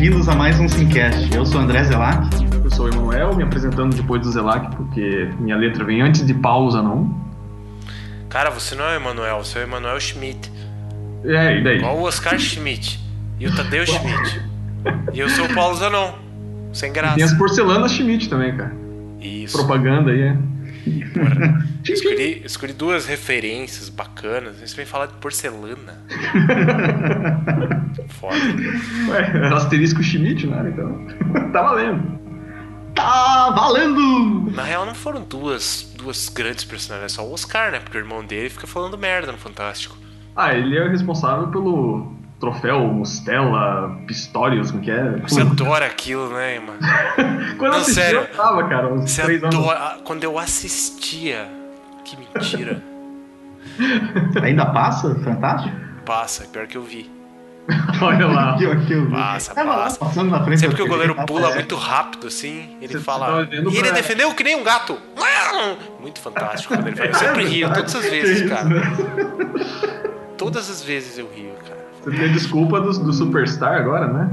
bem-vindos a mais um Simcast. Eu sou André Zelac. Eu sou o Emanuel, me apresentando depois do Zelac, porque minha letra vem antes de Paulo Zanon. Cara, você não é o Emanuel, você é o Emanuel Schmidt. É, e daí? Igual o Oscar Schmidt e o Tadeu Schmidt. E eu sou o Paulo Zanon. Sem graça. E tem as porcelanas Schmidt também, cara. Isso. Propaganda aí, é. Escolhi, escolhi duas referências bacanas. Você vem falar de porcelana. Foda. Ué, asterisco Schmidt, né? Então, tá valendo. Tá valendo! Na real, não foram duas, duas grandes personalidades, só o Oscar, né? Porque o irmão dele fica falando merda no Fantástico. Ah, ele é o responsável pelo troféu Mostela Pistorius, como que é? Você adora aquilo, né, mano? Quando eu Não, assisti, sério. eu tava, cara, uns Você três anos. adora. Quando eu assistia. Que mentira. Ainda passa? Fantástico? Passa, pior que eu vi. Olha lá. Aqui, aqui, eu vi. Passa, lá, passa. passando na frente Sempre que o goleiro pula é. muito rápido assim, ele Você fala. E ele pra- defendeu que nem um gato! Muito fantástico quando ele fala. Eu sempre rio, todas as Que vezes, isso, cara. né? Todas as vezes eu rio, cara. Você tem a desculpa do, do Superstar agora, né?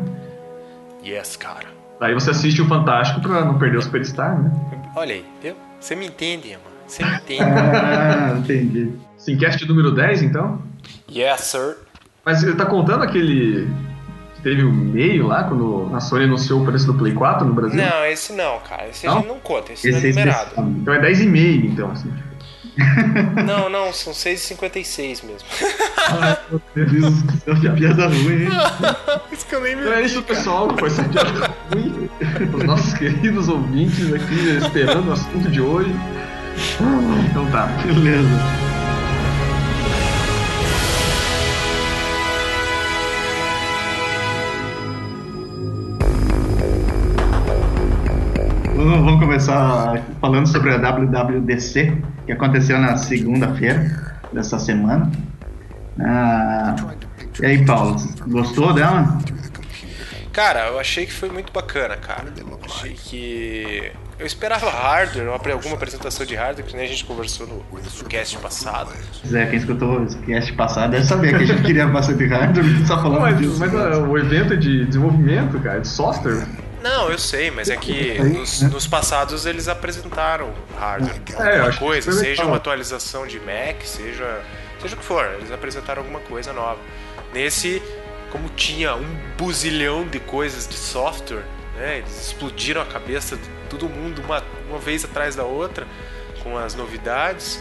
Yes, cara. Aí você assiste o Fantástico pra não perder o Superstar, né? Olha aí, viu? Você me entende, mano. Você me entende. Ah, entendi. Simcast número 10, então? yes, sir. Mas ele tá contando aquele. que teve o meio lá, quando a Sony anunciou o preço do Play 4 no Brasil? Não, esse não, cara. Esse a Não? gente não conta, esse, Esse não é numerado. especial. Então é 10,5, então, assim. Não, não, são 6,56 mesmo. Meu Deus do céu, que piada ruim, hein? Isso que eu nem me Então é isso, pessoal. Foi essa piada ruim. Os nossos queridos ouvintes aqui esperando o assunto de hoje. Então tá. Beleza. Vamos começar falando sobre a WWDC, que aconteceu na segunda-feira dessa semana. Ah, e aí, Paulo, gostou dela? Cara, eu achei que foi muito bacana, cara. Achei que. Eu esperava hardware, uma- alguma apresentação de hardware, que nem a gente conversou no, no cast passado. Zé, quem escutou o cast passado deve saber que a gente queria bastante hardware, só falando mas, disso. mas ah, o evento é de desenvolvimento, cara, de software. Não, eu sei, mas é que nos, nos passados eles apresentaram hardware. É, Alguma coisa, seja uma atualização de Mac, seja. Seja o que for, eles apresentaram alguma coisa nova. Nesse, como tinha um buzilhão de coisas de software, né? Eles explodiram a cabeça de todo mundo uma, uma vez atrás da outra com as novidades.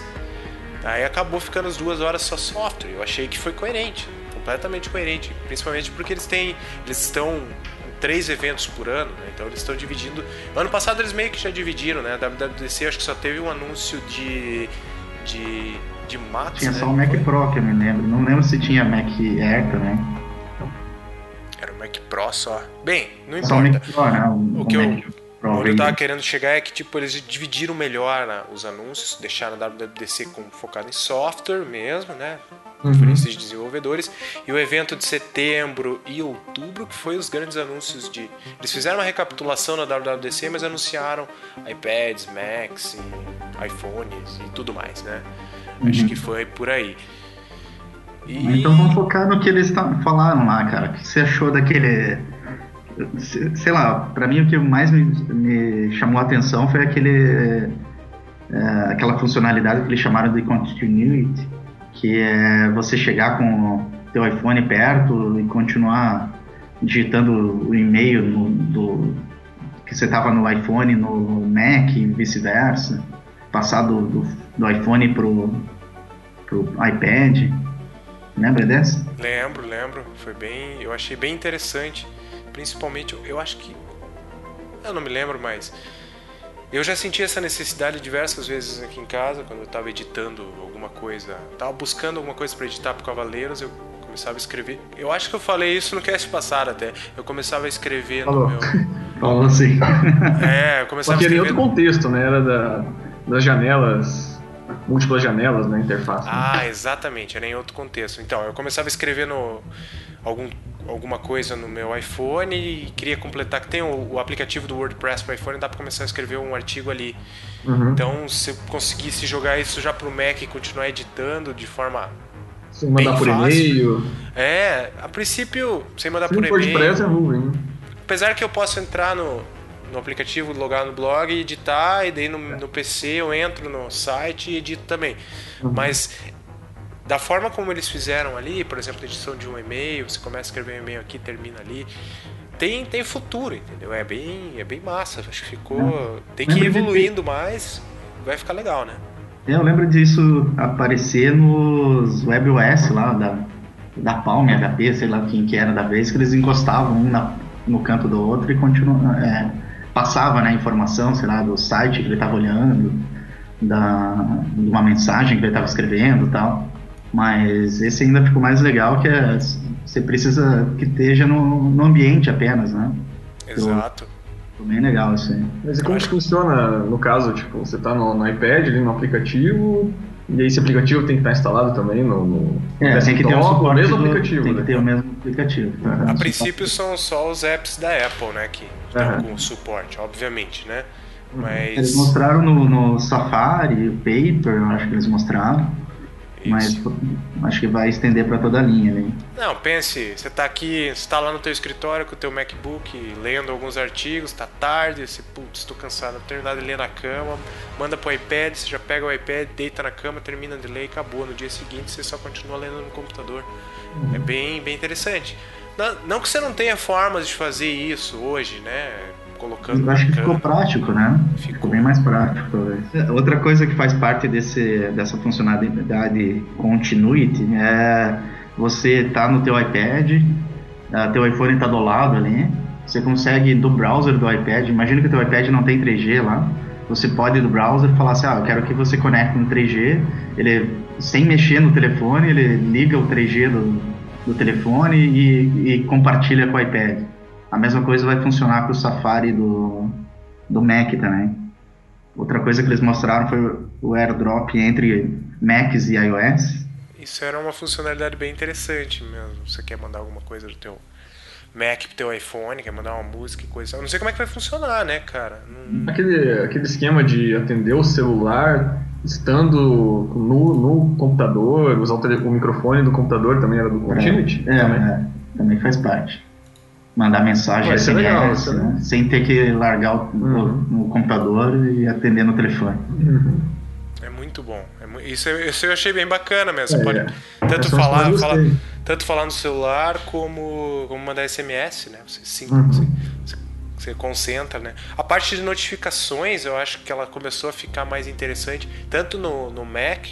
Aí acabou ficando as duas horas só software. Eu achei que foi coerente, completamente coerente, principalmente porque eles têm, eles estão três eventos por ano, né? então eles estão dividindo. No ano passado eles meio que já dividiram, né? A WWDC acho que só teve um anúncio de de de Max, Tinha né? só o Mac Pro que eu me lembro. Não lembro se tinha Mac Air também. Era o Mac Pro só. Bem, não Só o importa. Mac Pro, né? O, O que eu- Mac Pro. Onde eu tava querendo chegar é que tipo eles dividiram melhor né, os anúncios, deixaram a WWDC como focado em software mesmo, né? Conferências de desenvolvedores. E o evento de setembro e outubro, que foi os grandes anúncios de. Eles fizeram uma recapitulação na WWDC, mas anunciaram iPads, Macs, iPhones e tudo mais, né? Acho que foi por aí. E... Então vamos focar no que eles falaram lá, cara. O que você achou daquele. se- Sei lá, pra mim o que mais me, me chamou a atenção foi aquele. é, aquela funcionalidade que eles chamaram de continuity, que é você chegar com o teu iPhone perto e continuar digitando o e-mail no- do, que você tava no iPhone no Mac e vice-versa. Passar do, do, do iPhone pro, pro iPad. Lembra dessa? Lembro, lembro. Foi bem. Eu achei bem interessante. Principalmente, eu acho que. Eu não me lembro mais. Eu já senti essa necessidade diversas vezes aqui em casa, quando eu estava editando alguma coisa. Tava buscando alguma coisa para editar pro Cavaleiros, eu começava a escrever. Eu acho que eu falei isso no cast passado até. Eu começava a escrever no Falou. meu. Falou assim. É, eu começava a que era em escrever. outro contexto, né? Era da, das janelas, múltiplas janelas na interface. né? Ah, exatamente, era em outro contexto. Então, eu começava a escrever no, algum, alguma coisa no meu iPhone e queria completar, que tem o, o aplicativo do WordPress para iPhone, dá para começar a escrever um artigo ali. Uhum. Então, se eu conseguisse jogar isso já pro Mac e continuar editando de forma. Sem mandar bem por e-mail. É, a princípio, sem mandar Se por e-mail. pressa, é ruim. né? apesar que eu posso entrar no, no aplicativo, logar no blog e editar, e daí no, no PC eu entro no site e edito também. Uhum. Mas da forma como eles fizeram ali, por exemplo, edição de um e-mail, você começa a escrever um e-mail aqui, termina ali. Tem, tem futuro, entendeu? É bem, é bem massa. Acho que ficou. Tem que ir evoluindo mais, vai ficar legal, né? Eu lembro disso aparecer nos WebOS lá, da, da Palm, HP, sei lá quem que era da vez, que eles encostavam um na, no canto do outro e continuam. É, passava né, a informação, sei lá, do site que ele estava olhando, da, de uma mensagem que ele estava escrevendo tal. Mas esse ainda ficou mais legal que é, você precisa que esteja no, no ambiente apenas, né? Exato. Ficou bem legal isso aí. Mas e como que funciona no caso, tipo, você está no, no, iPad, ali no aplicativo, e aí esse aplicativo tem que estar instalado também no, no é, tem que ter o mesmo do, aplicativo. Tem né? que ter o mesmo aplicativo. Tá? A princípio são só os apps da Apple, né, que estão com suporte, obviamente, né? Uhum. Mas... Eles mostraram no, no Safari, o Paper, eu acho que eles mostraram. Mas acho que vai estender para toda a linha, né? Não, pense, você está aqui, está lá no teu escritório com o teu MacBook, lendo alguns artigos, está tarde, você, putz, estou cansado, terminar de ler na cama, manda pro iPad, você já pega o iPad, deita na cama, termina de ler e acabou. No dia seguinte você só continua lendo no computador. Uhum. É bem, bem interessante. Não, que você não tenha formas de fazer isso hoje, né? colocando. Eu acho que ficou prático, né? Ficou. ficou bem mais prático. Outra coisa que faz parte desse, dessa funcionalidade continuity é você tá no teu iPad, uh, teu iPhone está do lado ali, você consegue do browser do iPad, imagina que o teu iPad não tem 3G lá, você pode do browser falar assim, ah, eu quero que você conecte no 3G, ele sem mexer no telefone, ele liga o 3G do, do telefone e, e compartilha com o iPad. A mesma coisa vai funcionar para o Safari do, do Mac também. Outra coisa que eles mostraram foi o AirDrop entre Macs e iOS. Isso era uma funcionalidade bem interessante mesmo. Você quer mandar alguma coisa do teu Mac pro teu iPhone, quer mandar uma música e coisa. Eu não sei como é que vai funcionar, né, cara? Não... Aquele, aquele esquema de atender o celular estando no, no computador, usar o, o microfone do computador também era do Continuity? É, é, também. É, também faz parte mandar mensagem Ué, SMS, é legal, é né? sem ter que largar o, uhum. no computador e atender no telefone. Uhum. É muito bom. É, isso, isso eu achei bem bacana mesmo. É, pode é. tanto falar, falar, tanto falar no celular como, como mandar SMS, né? Você, sim, uhum. você, você concentra, né? A parte de notificações, eu acho que ela começou a ficar mais interessante, tanto no, no Mac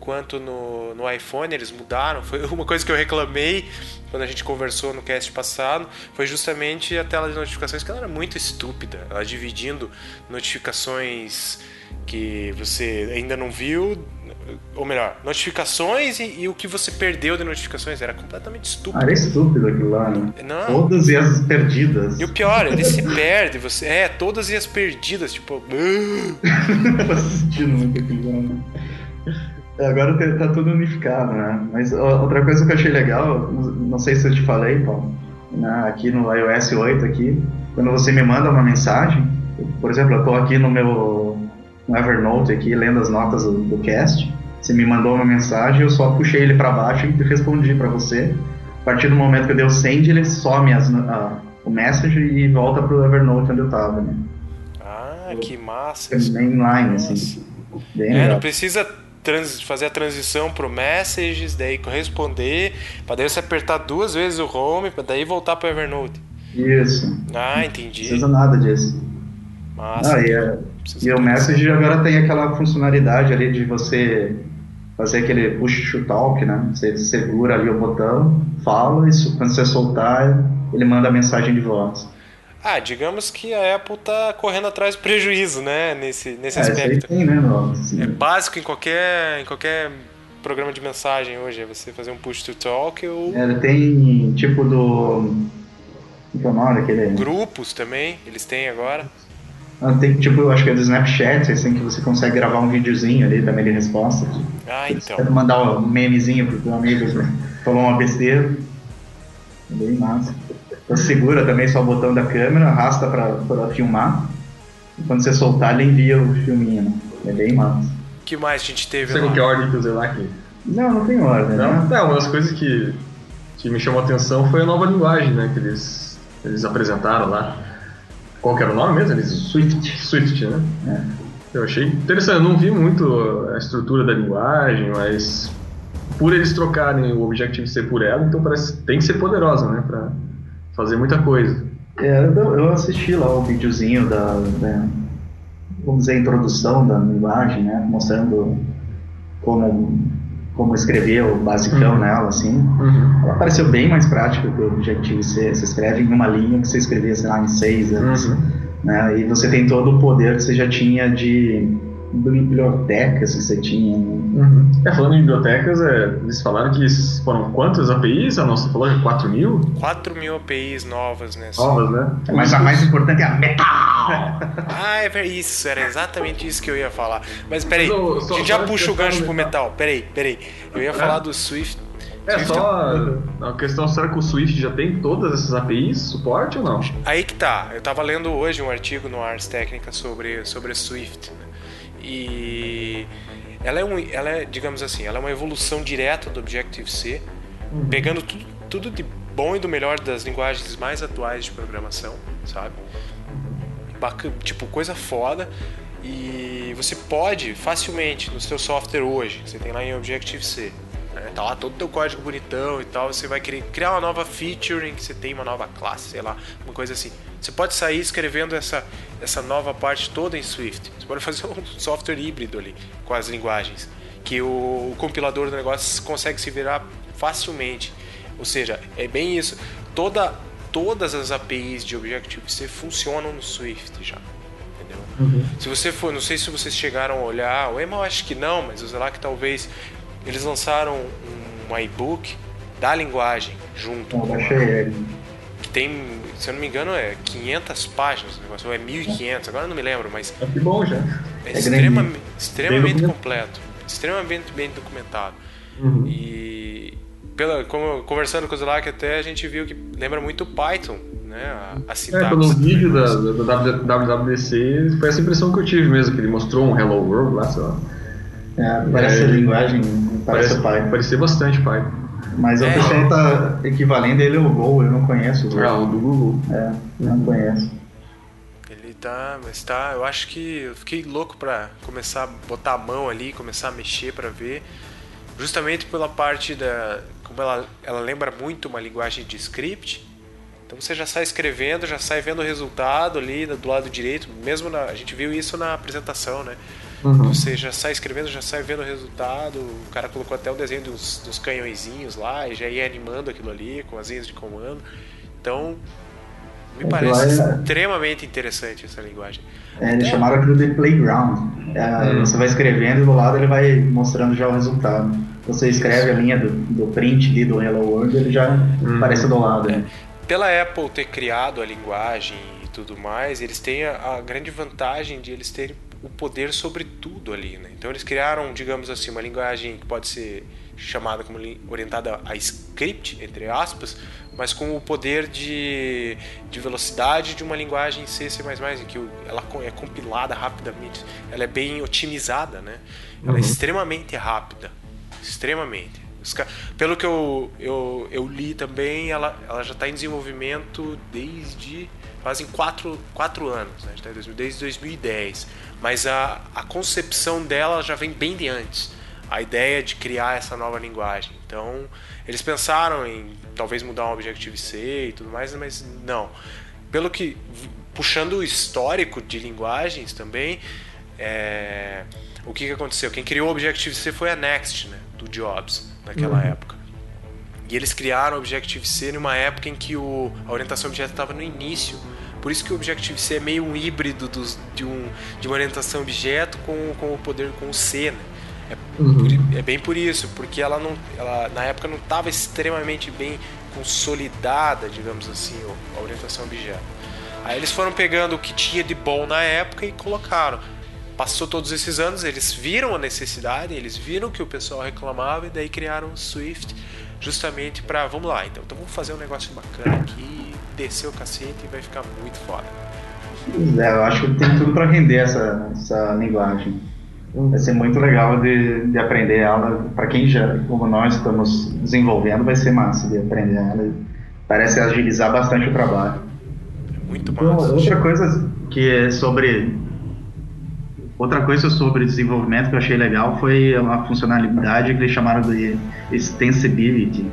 quanto no, no iPhone, eles mudaram. Foi uma coisa que eu reclamei quando a gente conversou no cast passado, foi justamente a tela de notificações que ela era muito estúpida. Ela dividindo notificações que você ainda não viu, ou melhor, notificações e, e, o que você perdeu de notificações. Era completamente estúpido. Ah, era estúpido aquilo lá, né? Não. Todas e as perdidas. E o pior, ele se perde, você. É, todas e as perdidas, tipo. assistindo muito aquilo lá, né? É, agora tá, tá tudo unificado, né? Mas outra coisa que eu achei legal, não sei se eu te falei, Paulo, né? aqui no iOS 8 aqui, quando você me manda uma mensagem, por exemplo, eu tô aqui no meu no Evernote aqui, lendo as notas do, do cast, você me mandou uma mensagem, eu só puxei ele para baixo e respondi para você. A partir do momento que eu dei o send, ele some as, a, o message e volta pro Evernote onde eu tava, né? Ah, que massa! Bem inline, assim. Bem é, legal. não precisa trans, fazer a transição pro Messages, daí corresponder, para daí você apertar duas vezes o Home, para daí voltar pro Evernote. Isso. Ah, entendi. Não precisa nada disso. Massa. Ah, é, e o Message agora tem aquela funcionalidade ali de você fazer aquele push to talk, né? Você segura ali o botão, fala, e quando você soltar, ele manda a mensagem de voz. Ah, digamos que a Apple tá correndo atrás do prejuízo, né? Nesse, nesse é, aspecto. Tem, né, é básico em qualquer, em qualquer programa de mensagem hoje, é você fazer um push to talk ou. É, tem tipo do. Que é o nome daquele? Grupos também, eles têm agora. Tem tipo, acho que é do Snapchat, assim, que você consegue gravar um videozinho ali também de resposta. Ah, então. Você mandar um memezinho pro teu amigo, falou uma besteira. É bem massa. Você segura também só o botão da câmera, arrasta para filmar. E quando você soltar, ele envia o filminho. Né? É bem massa. O que mais a gente teve Você lá? que ordem que usei lá aqui? Não, não tem ordem. Não, né? é, uma das coisas que, que me chamou a atenção foi a nova linguagem, né? Que eles eles apresentaram lá. Qual que era o nome mesmo? Eles... Swift. Swift, né? É. Eu achei interessante, eu não vi muito a estrutura da linguagem, mas por eles trocarem o Objective-C por ela, então parece tem que ser poderosa, né, para fazer muita coisa. É, eu, eu assisti lá o videozinho da, da, vamos dizer, a introdução da linguagem, né, mostrando como como escrever o basicão Uhum. nela, assim. Uhum. Ela pareceu bem mais prática que o Objective-C. Você escreve em uma linha que você escrevia, sei lá, em seis anos. Uhum. né? E você tem todo o poder que você já tinha de bibliotecas que você tinha. né? Uhum. É, falando em bibliotecas, é, eles falaram que foram quantas APIs? A nossa falou que 4 mil 4 mil APIs novas nessa. novas, né? Mas a mais importante é a metal! Ah, é isso, era exatamente isso que eu ia falar. Mas peraí, Mas, ô, a gente já puxa o gancho pro metal. metal. Peraí, peraí. Eu ia falar do Swift. É Swift- só a questão, será que o Swift já tem todas essas APIs, suporte ou não? Aí que tá. Eu tava lendo hoje um artigo no Ars Technica sobre, sobre a Swift. né? E ela é, um, ela é, digamos assim, ela é uma evolução direta do Objective-C, pegando tudo, tudo de bom e do melhor das linguagens mais atuais de programação, sabe? Baca- tipo, coisa foda. E você pode facilmente no seu software hoje, você tem lá em Objective-C, né? tá lá todo o teu código bonitão e tal, você vai querer criar uma nova feature em que você tem uma nova classe, sei lá, uma coisa assim. Você pode sair escrevendo essa, essa nova parte toda em Swift. Você pode fazer um software híbrido ali com as linguagens, que o, o compilador do negócio consegue se virar facilmente. Ou seja, é bem isso. Toda, todas as APIs de Objective-C funcionam no Swift já. Entendeu? Se você for, não sei se vocês chegaram a olhar, o Emma eu acho que não, mas o lá que talvez eles lançaram um, um iBook da linguagem junto. Eu com a- baixei ele. que tem, se eu não me engano, é 500 páginas o negócio, ou é 1500, agora eu não me lembro, mas É que bom já. é, É extrema- extremamente completo, extremamente bem documentado. Uhum. E pela, como, conversando com o Zilak até a gente viu que lembra muito o Python, né? A, a É, pelo vídeo da, da, da WWDC, foi essa impressão que eu tive mesmo, que ele mostrou um Hello World lá, sei lá. É, parece É, a linguagem, parece o Python. Parecia bastante Python. Mas o É. pessoal tá equivalendo ele ao Go, eu não conheço o Go. Ah, o do Google. É, não conheço. Ele tá, mas tá, eu acho que eu fiquei louco pra começar a botar a mão ali, começar a mexer pra ver, justamente pela parte da, como ela, ela lembra muito uma linguagem de script. Então você já sai escrevendo, já sai vendo o resultado ali do lado direito, mesmo na, a gente viu isso na apresentação, né? Uhum. Você já sai escrevendo, já sai vendo o resultado. O cara colocou até o desenho dos, dos canhõezinhos lá e já ia animando aquilo ali com as linhas de comando. Então, me É, parece é- extremamente interessante essa linguagem. É, eles chamaram aquilo de playground. É, Hum. Você vai escrevendo e do lado ele vai mostrando já o resultado. Você escreve a linha do, do print ali do Hello World ele já Hum. aparece do lado. né? Pela Apple ter criado a linguagem e tudo mais, eles têm a, a grande vantagem de eles terem o poder sobre tudo ali, né? Então eles criaram, digamos assim, uma linguagem que pode ser chamada como orientada a script, entre aspas, mas com o poder de, de velocidade de uma linguagem C, C++, em que ela é compilada rapidamente. Ela é bem otimizada, né? Ela é Uhum. extremamente rápida. Extremamente. Pelo que eu, eu, eu li também, ela, ela já está em desenvolvimento desde fazem quatro, quatro anos, né? Tá em 2000, desde 2010. Mas a, a concepção dela já vem bem de antes. A ideia de criar essa nova linguagem. Então, eles pensaram em talvez mudar um Objective-C e tudo mais, mas não. Pelo que, puxando o histórico de linguagens também, é, o que, que aconteceu? Quem criou o Objective-C foi a Next, né? Do Jobs, naquela Uhum. época. E eles criaram o Objective-C numa época em que o, a orientação objeto estava no início. Por isso que o Objective-C é meio um híbrido dos, de, um, de uma orientação objeto com, com o poder com o C, né? É, Uhum. por- é bem por isso, porque ela não, ela, na época não estava extremamente bem consolidada, digamos assim, a orientação objeto. Aí eles foram pegando o que tinha de bom na época e colocaram. Passou todos esses anos, eles viram a necessidade, eles viram que o pessoal reclamava e daí criaram o Swift justamente para, vamos lá, então, então vamos fazer um negócio bacana aqui, descer o cacete e vai ficar muito foda. Pois é, eu acho que tem tudo para render essa, essa linguagem. Vai ser muito legal de, de aprender ela. Para quem já, como nós estamos desenvolvendo, vai ser massa de aprender ela. Parece agilizar bastante o trabalho. Muito massa. Outra coisa que é sobre Outra coisa sobre desenvolvimento que eu achei legal foi uma funcionalidade que eles chamaram de extensibility.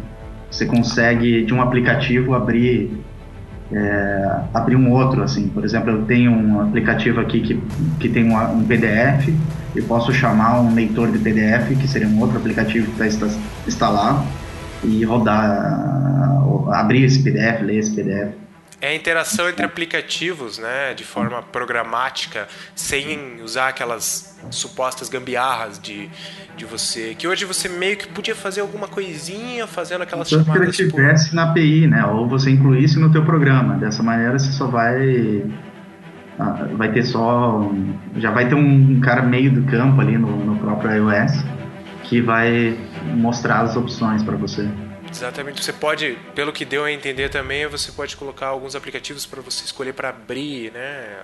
Você consegue de um aplicativo abrir é, abrir um outro, assim. Por exemplo, eu tenho um aplicativo aqui que, que tem um, um PDF e posso chamar um leitor de PDF, que seria um outro aplicativo está instalado, e rodar, abrir esse PDF, ler esse PDF. É a interação entre aplicativos, né, de forma programática, sem usar aquelas supostas gambiarras de, de você. Que hoje você meio que podia fazer alguma coisinha fazendo aquelas Só chamadas. Se ele tivesse na API, né, ou você incluísse no teu programa. Dessa maneira você só vai ah, vai ter só já vai ter um cara meio do campo ali no, no próprio iOS que vai mostrar as opções para você. Exatamente. Você pode, pelo que deu a entender também, você pode colocar alguns aplicativos para você escolher para abrir, né?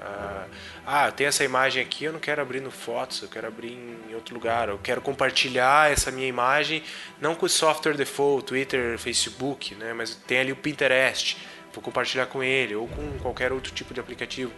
Ah, tem essa imagem aqui, eu não quero abrir no Fotos, eu quero abrir em outro lugar. Eu quero compartilhar essa minha imagem, não com o software default, Twitter, Facebook, né? Mas tem ali o Pinterest, vou compartilhar com ele ou com qualquer outro tipo de aplicativo.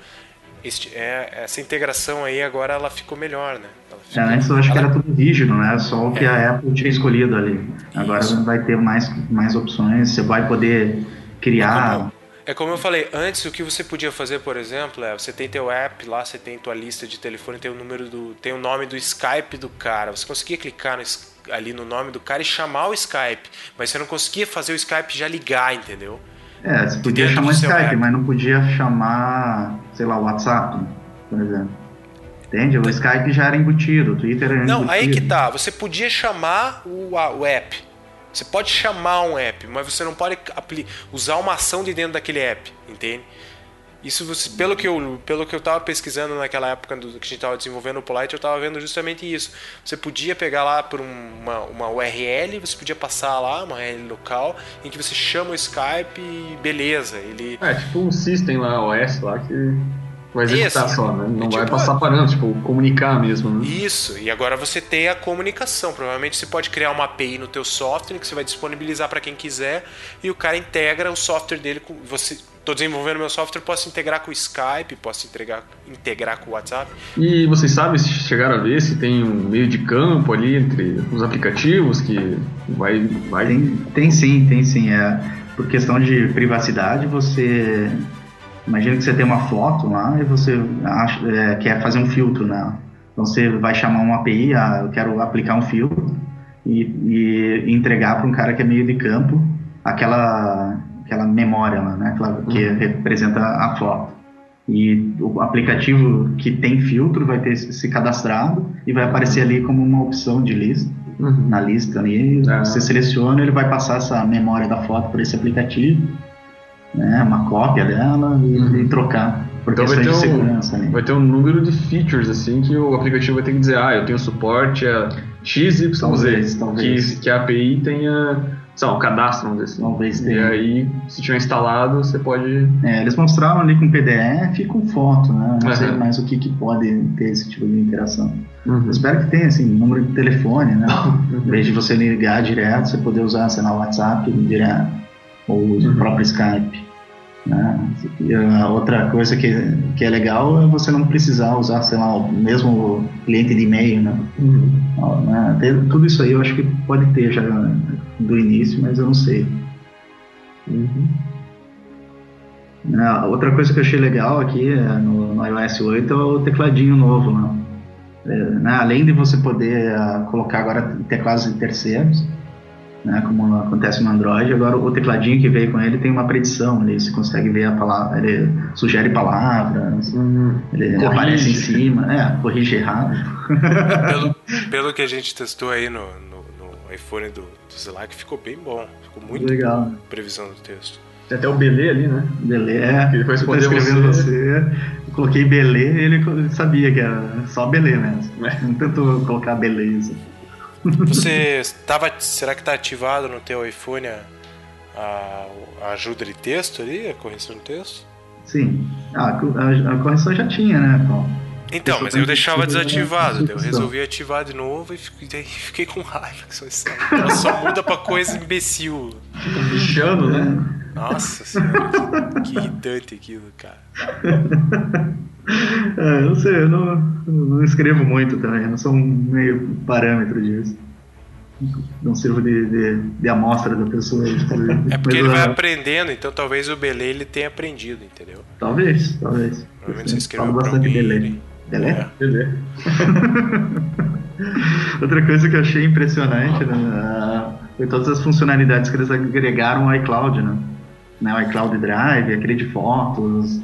Este, é, essa integração aí agora ela ficou melhor, né? É, antes eu acho ela... que era tudo rígido, né? Só o que é. a Apple tinha escolhido ali. Agora Isso. vai ter mais, mais opções, você vai poder criar. É como, é como eu falei, antes o que você podia fazer, por exemplo, é você tem teu app lá, você tem tua lista de telefone, tem o número do. tem o nome do Skype do cara. Você conseguia clicar no, ali no nome do cara e chamar o Skype, mas você não conseguia fazer o Skype já ligar, entendeu? É, você podia chamar Skype, app. mas não podia chamar, sei lá, o WhatsApp, por exemplo. Entende? O Skype já era embutido, o Twitter era não, embutido. Não, aí que tá. Você podia chamar o, a, o app. Você pode chamar um app, mas você não pode usar uma ação de dentro daquele app, entende? Isso pelo que eu pelo que eu estava pesquisando naquela época do, que a gente estava desenvolvendo o Polite, eu estava vendo justamente isso. Você podia pegar lá por uma, uma URL, você podia passar lá uma URL local em que você chama o Skype e beleza, ele É, tipo um system lá, OS lá que vai executar Isso. só, né? Não tipo, vai passar parando, tipo, comunicar mesmo, né? Isso, e agora você tem a comunicação. Provavelmente você pode criar uma API no teu software que você vai disponibilizar para quem quiser e o cara integra o software dele com você Estou desenvolvendo meu software, posso integrar com o Skype, posso integrar, integrar com o WhatsApp. E vocês sabem se chegaram a ver se tem um meio de campo ali entre os aplicativos que vai. vai... Tem, tem sim, tem sim. É, por questão de privacidade, você Imagina que você tem uma foto lá e você acha, é, quer fazer um filtro nela. Então você vai chamar uma API, ah, eu quero aplicar um filtro e, e entregar para um cara que é meio de campo aquela, aquela memória lá, né? Aquela, que uhum. representa a foto. E o aplicativo que tem filtro vai ter se cadastrado e vai aparecer ali como uma opção de lista. Uhum. Na lista ali, ah. você seleciona, ele vai passar essa memória da foto para esse aplicativo né, uma cópia dela e, uhum. e trocar. Por então vai ter, um, vai ter um número de features assim que o aplicativo vai ter que dizer, ah, eu tenho suporte a XYZ, talvez, talvez. Que, que a API tenha sei lá, um cadastro, vamos dizer assim. Talvez tenha. E aí, se tiver instalado, você pode. É, eles mostraram ali com PDF e com foto, né? Não uhum. sei mais o que, que pode ter esse tipo de interação. Uhum. espero que tenha, assim, número de telefone, né? Uhum. Em vez de você ligar direto, você poder usar, sei lá, o WhatsApp direto, ou o uhum. próprio Skype. Né? A outra coisa que, que é legal é você não precisar usar, sei lá, o mesmo cliente de e-mail, né? Uhum. né? Tudo isso aí eu acho que pode ter já do início, mas eu não sei. Uhum. Né? Outra coisa que eu achei legal aqui é, no, no iOS 8 é o tecladinho novo, né? É, né? Além de você poder uh, colocar agora teclados de terceiros, né, como acontece no Android. Agora o tecladinho que veio com ele tem uma predição, ele você consegue ver a palavra, ele sugere palavras, uhum. ele corrige. aparece em cima, é, corrige errado. Pelo, pelo que a gente testou aí no, no, no iPhone do, do Slack, ficou bem bom, ficou muito legal. Bom, previsão do texto. Tem até o Belê ali, né? Belê, é. Ele vai responder você. você. Coloquei Belê e ele sabia que era só Belê mesmo. É. Não tentou colocar beleza. Você estava. Será que está ativado no teu iPhone a, a, ajuda de texto ali, a correção de texto? Sim. a, a, a, correção já tinha, né, Paulo? Então, mas eu deixava desativado. Eu resolvi ativar de novo e fiquei, fiquei com raiva. Ela só muda pra coisa imbecil. Bichando, né? Nossa senhora, que irritante aquilo, cara. É, não sei, eu não, não escrevo muito também, eu não sou um meio parâmetro disso. Não sirvo de, de, de amostra da pessoa. É porque ele vai aprendendo, então talvez o Belê ele tenha aprendido, entendeu? Talvez, talvez. Provavelmente você escreveu bastante Belê. Belê? É. Belê. Outra coisa que eu achei impressionante né, foi todas as funcionalidades que eles agregaram ao iCloud, né? né o iCloud Drive, aquele de fotos,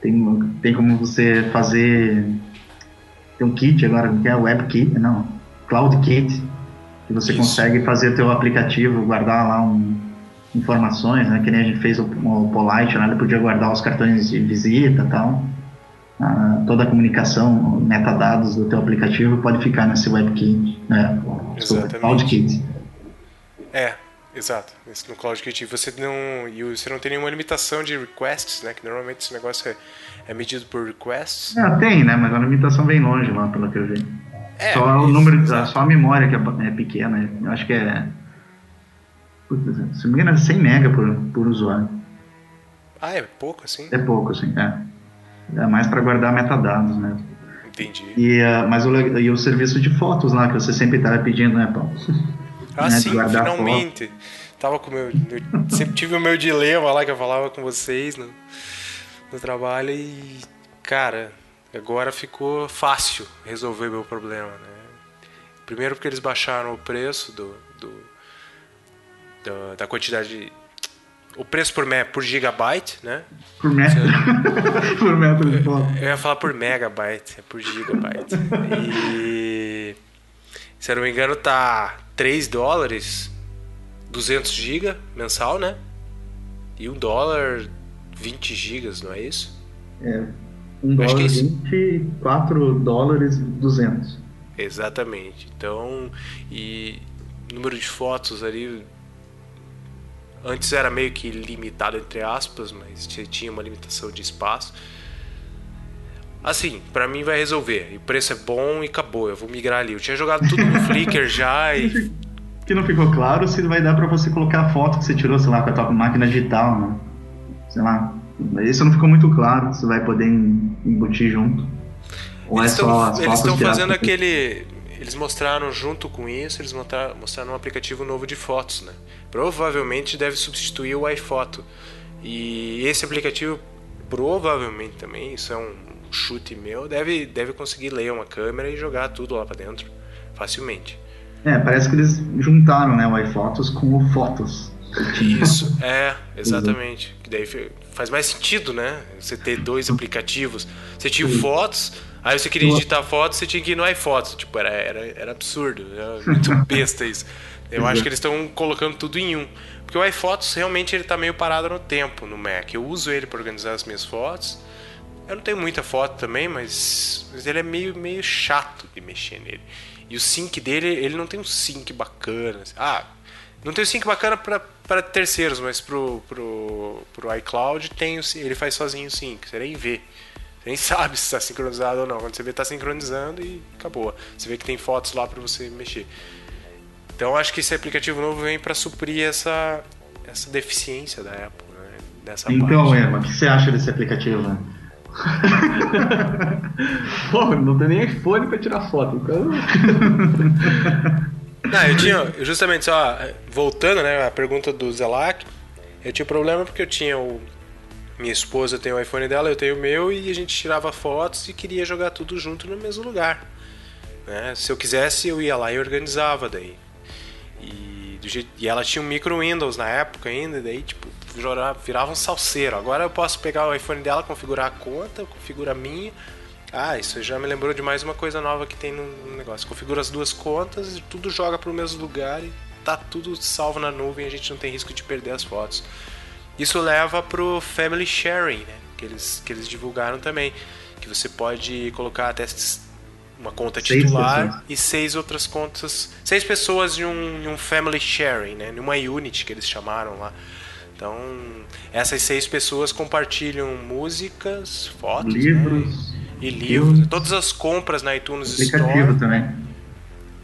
tem, tem como você fazer. Tem um kit agora, que é WebKit, não, Cloud Kit, que você Isso. consegue fazer o teu aplicativo, guardar lá um, informações, né? Que nem a gente fez o, o Polite, né? ele podia guardar os cartões de visita e tal. Ah, toda a comunicação, metadados do teu aplicativo pode ficar nesse WebKit, né? Exatamente. CloudKit. É, Exato. No CloudKit você não, e você não tem nenhuma limitação de requests, né? Que normalmente esse negócio é, é medido por requests. É, tem, né? Mas a limitação vem longe lá, pelo que eu vi. É, só isso, o número, exato. só a memória que é, é pequena. Eu acho que é, se não me engano, é 100 mega por, por usuário. Ah, é pouco assim? É pouco, assim, é. É mais para guardar metadados, né? Entendi. E, uh, mas o, e o serviço de fotos lá, que você sempre estava pedindo, né, Paulo? Ah, né, sim, finalmente. Foto. Tava com meu, eu sempre tive o meu dilema lá que eu falava com vocês no, no trabalho e, cara, agora ficou fácil resolver meu problema, né? Primeiro porque eles baixaram o preço do, do, do da quantidade de, o preço por, me, por gigabyte, né? Por metro. por metro de foto. Eu ia falar por megabyte, é por gigabyte. E se eu não me engano tá 3 dólares 200 GB mensal, né? E 1 dólar 20 gigas, não é isso? É, 1 dólar é 24 dólares 200. Exatamente. Então, e número de fotos ali antes era meio que limitado entre aspas, mas tinha uma limitação de espaço. Assim, para mim vai resolver. E o preço é bom e acabou. Eu vou migrar ali. Eu tinha jogado tudo no Flickr já e que não ficou claro se vai dar para você colocar a foto que você tirou, sei lá, com a tua máquina digital, né? Sei lá. Isso não ficou muito claro, se vai poder embutir junto. Ou eles é só as Eles estão fazendo aquele. Eles mostraram junto com isso, eles mostraram um aplicativo novo de fotos, né? Provavelmente deve substituir o iPhoto. E esse aplicativo, provavelmente também, isso é um chute meu, deve, deve conseguir ler uma câmera e jogar tudo lá para dentro facilmente. É, parece que eles juntaram né, o iPhotos com o Fotos. Isso, é, exatamente. Que daí faz mais sentido, né? Você ter dois aplicativos. Você tinha Fotos, aí você queria editar fotos, você tinha que ir no iPhotos. Tipo, era, era, era absurdo, era muito besta isso. Eu acho que eles estão colocando tudo em um. Porque o iPhotos realmente ele tá meio parado no tempo no Mac. Eu uso ele para organizar as minhas fotos. Eu não tenho muita foto também, mas, mas ele é meio, meio chato de mexer nele. E o sync dele, ele não tem um sync bacana. Assim. Ah, não tem um sync bacana para terceiros, mas pro, pro, pro iCloud tem o, ele faz sozinho o sync. Você nem vê. Você nem sabe se está sincronizado ou não. Quando você vê, está sincronizando e acabou. Você vê que tem fotos lá para você mexer. Então acho que esse aplicativo novo vem para suprir essa, essa deficiência da Apple. Né? Dessa então, Emma, o que você acha desse aplicativo? Pô, não tem nem iPhone pra tirar foto, então. Não, eu tinha, justamente, só voltando, né, a pergunta do Zelac, eu tinha problema porque eu tinha o. Minha esposa tem o iPhone dela, eu tenho o meu, e a gente tirava fotos e queria jogar tudo junto no mesmo lugar. Né? Se eu quisesse, eu ia lá e organizava daí. E, jeito, e ela tinha um micro Windows na época ainda, daí, tipo, virava um salseiro. Agora eu posso pegar o iPhone dela, configurar a conta, configura a minha. Ah, isso já me lembrou de mais uma coisa nova que tem no negócio. Configura as duas contas e tudo joga para o mesmo lugar e tá tudo salvo na nuvem a gente não tem risco de perder as fotos. Isso leva pro Family Sharing, né? Que eles, que eles divulgaram também. Que você pode colocar até uma conta titular e seis outras contas. Seis pessoas em um, em um Family Sharing, né? Numa Unity que eles chamaram lá. Então, essas seis pessoas compartilham músicas, fotos, livros né? e livros, todas as compras na iTunes aplicativo Store. também.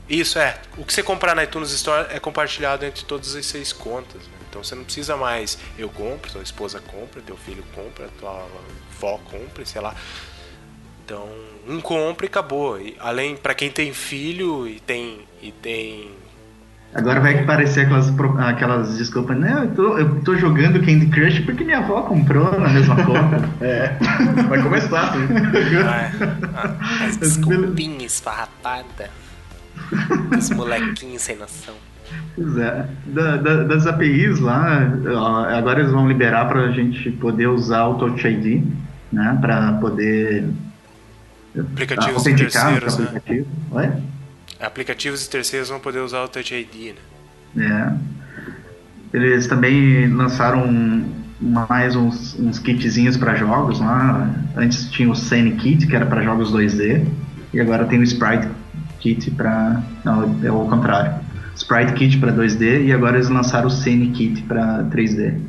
Isso, é. O que você comprar na iTunes Store é compartilhado entre todas as seis contas. Né? Então você não precisa mais eu compro, tua esposa compra, teu filho compra, tua avó compra, sei lá. Então, um compra e acabou. E, além, para quem tem filho e tem, e tem Agora vai parecer aquelas, aquelas desculpas, né? Eu tô, eu tô jogando Candy Crush porque minha avó comprou na mesma conta. é, vai começar. Assim. Ah, as desculpinhas esfarrapadas. Os molequinhos sem noção. Pois é. Da, da, das APIs lá, agora eles vão liberar para a gente poder usar o Touch ID, né? Para poder aplicativos terceiros, né? aplicativo. Oi? Aplicativos e terceiros vão poder usar o Touch ID, né? É. Eles também lançaram mais uns, uns kitzinhos para jogos lá. Antes tinha o Scene Kit, que era para jogos 2D, e agora tem o Sprite Kit para. Não, é o contrário. Sprite Kit para 2D e agora eles lançaram o Scene Kit para 3D.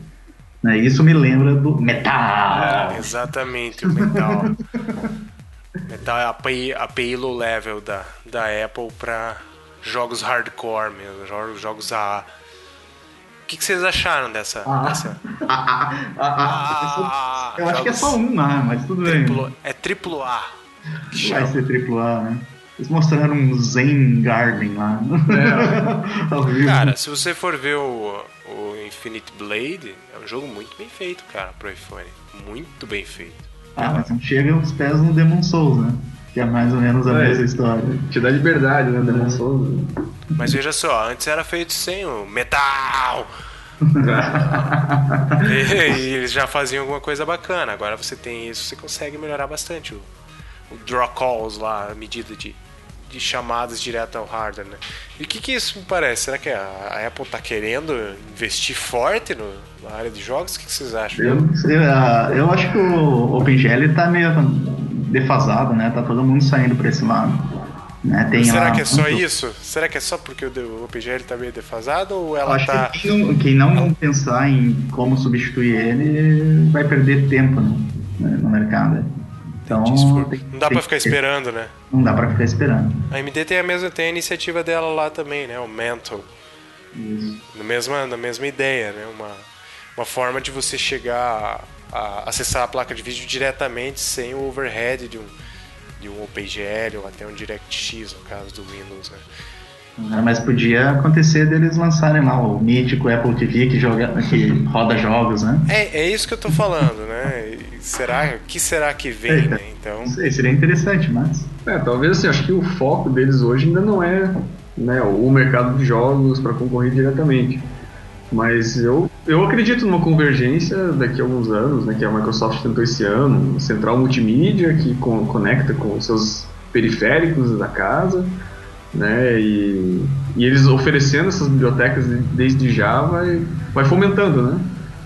Né? Isso me lembra do Metal! É, exatamente, o Metal. Metal é a API, API low level da, da Apple para jogos hardcore mesmo, jogos, jogos AA. O que, que, vocês acharam dessa? Ah, dessa... Ah, ah, eu acho que é só um A, mas tudo triplo, bem. É triplo A. Vai ser triplo A, né? Eles mostraram um Zen Garden lá. É. cara, se você for ver o, o Infinite Blade, é um jogo muito bem feito, cara, pro iPhone. Muito bem feito. Ah, mas não chega os pés no Demon Souls, né? Que é mais ou menos a é, mesma história. Te dá liberdade, né, Demon Souls. Mas veja só, antes era feito sem o metal. e, e, eles já faziam alguma coisa bacana. Agora você tem isso, você consegue melhorar bastante o, o draw calls lá, a medida de, de chamadas direto ao hardware, né? E o que, que isso me parece? Será que a, Apple está querendo investir forte no, na área de jogos? O que, que vocês acham? Eu, eu, eu, acho que o OpenGL está meio defasado, né? Tá todo mundo saindo para esse lado. Né? Será que é só isso? Será que é só porque o OpenGL está meio defasado ou ela acho tá... que quem não, quem não pensar em como substituir ele vai perder tempo né, no mercado. Então, não dá para ficar esperando, né? Não dá para ficar esperando. A AMD tem a mesma tem a iniciativa dela lá também, né? O Mantle. Isso. Na mesma, na mesma ideia, né? Uma, uma forma de você chegar a, a acessar a placa de vídeo diretamente sem o overhead de um, de um OpenGL ou até um DirectX, no caso do Windows, né? Mas podia acontecer deles lançarem lá o mítico Apple TV que, joga, que roda jogos, né? É, é isso que eu tô falando, né? será que será que vem, né? Então. Não sei, seria interessante, mas. É, talvez assim, acho que o foco deles hoje ainda não é né, o mercado de jogos para concorrer diretamente. Mas eu, eu acredito numa convergência daqui a alguns anos, né, que a Microsoft tentou esse ano, central multimídia que con conecta com os seus periféricos da casa, né, e, e eles oferecendo essas bibliotecas desde já vai, vai fomentando, né?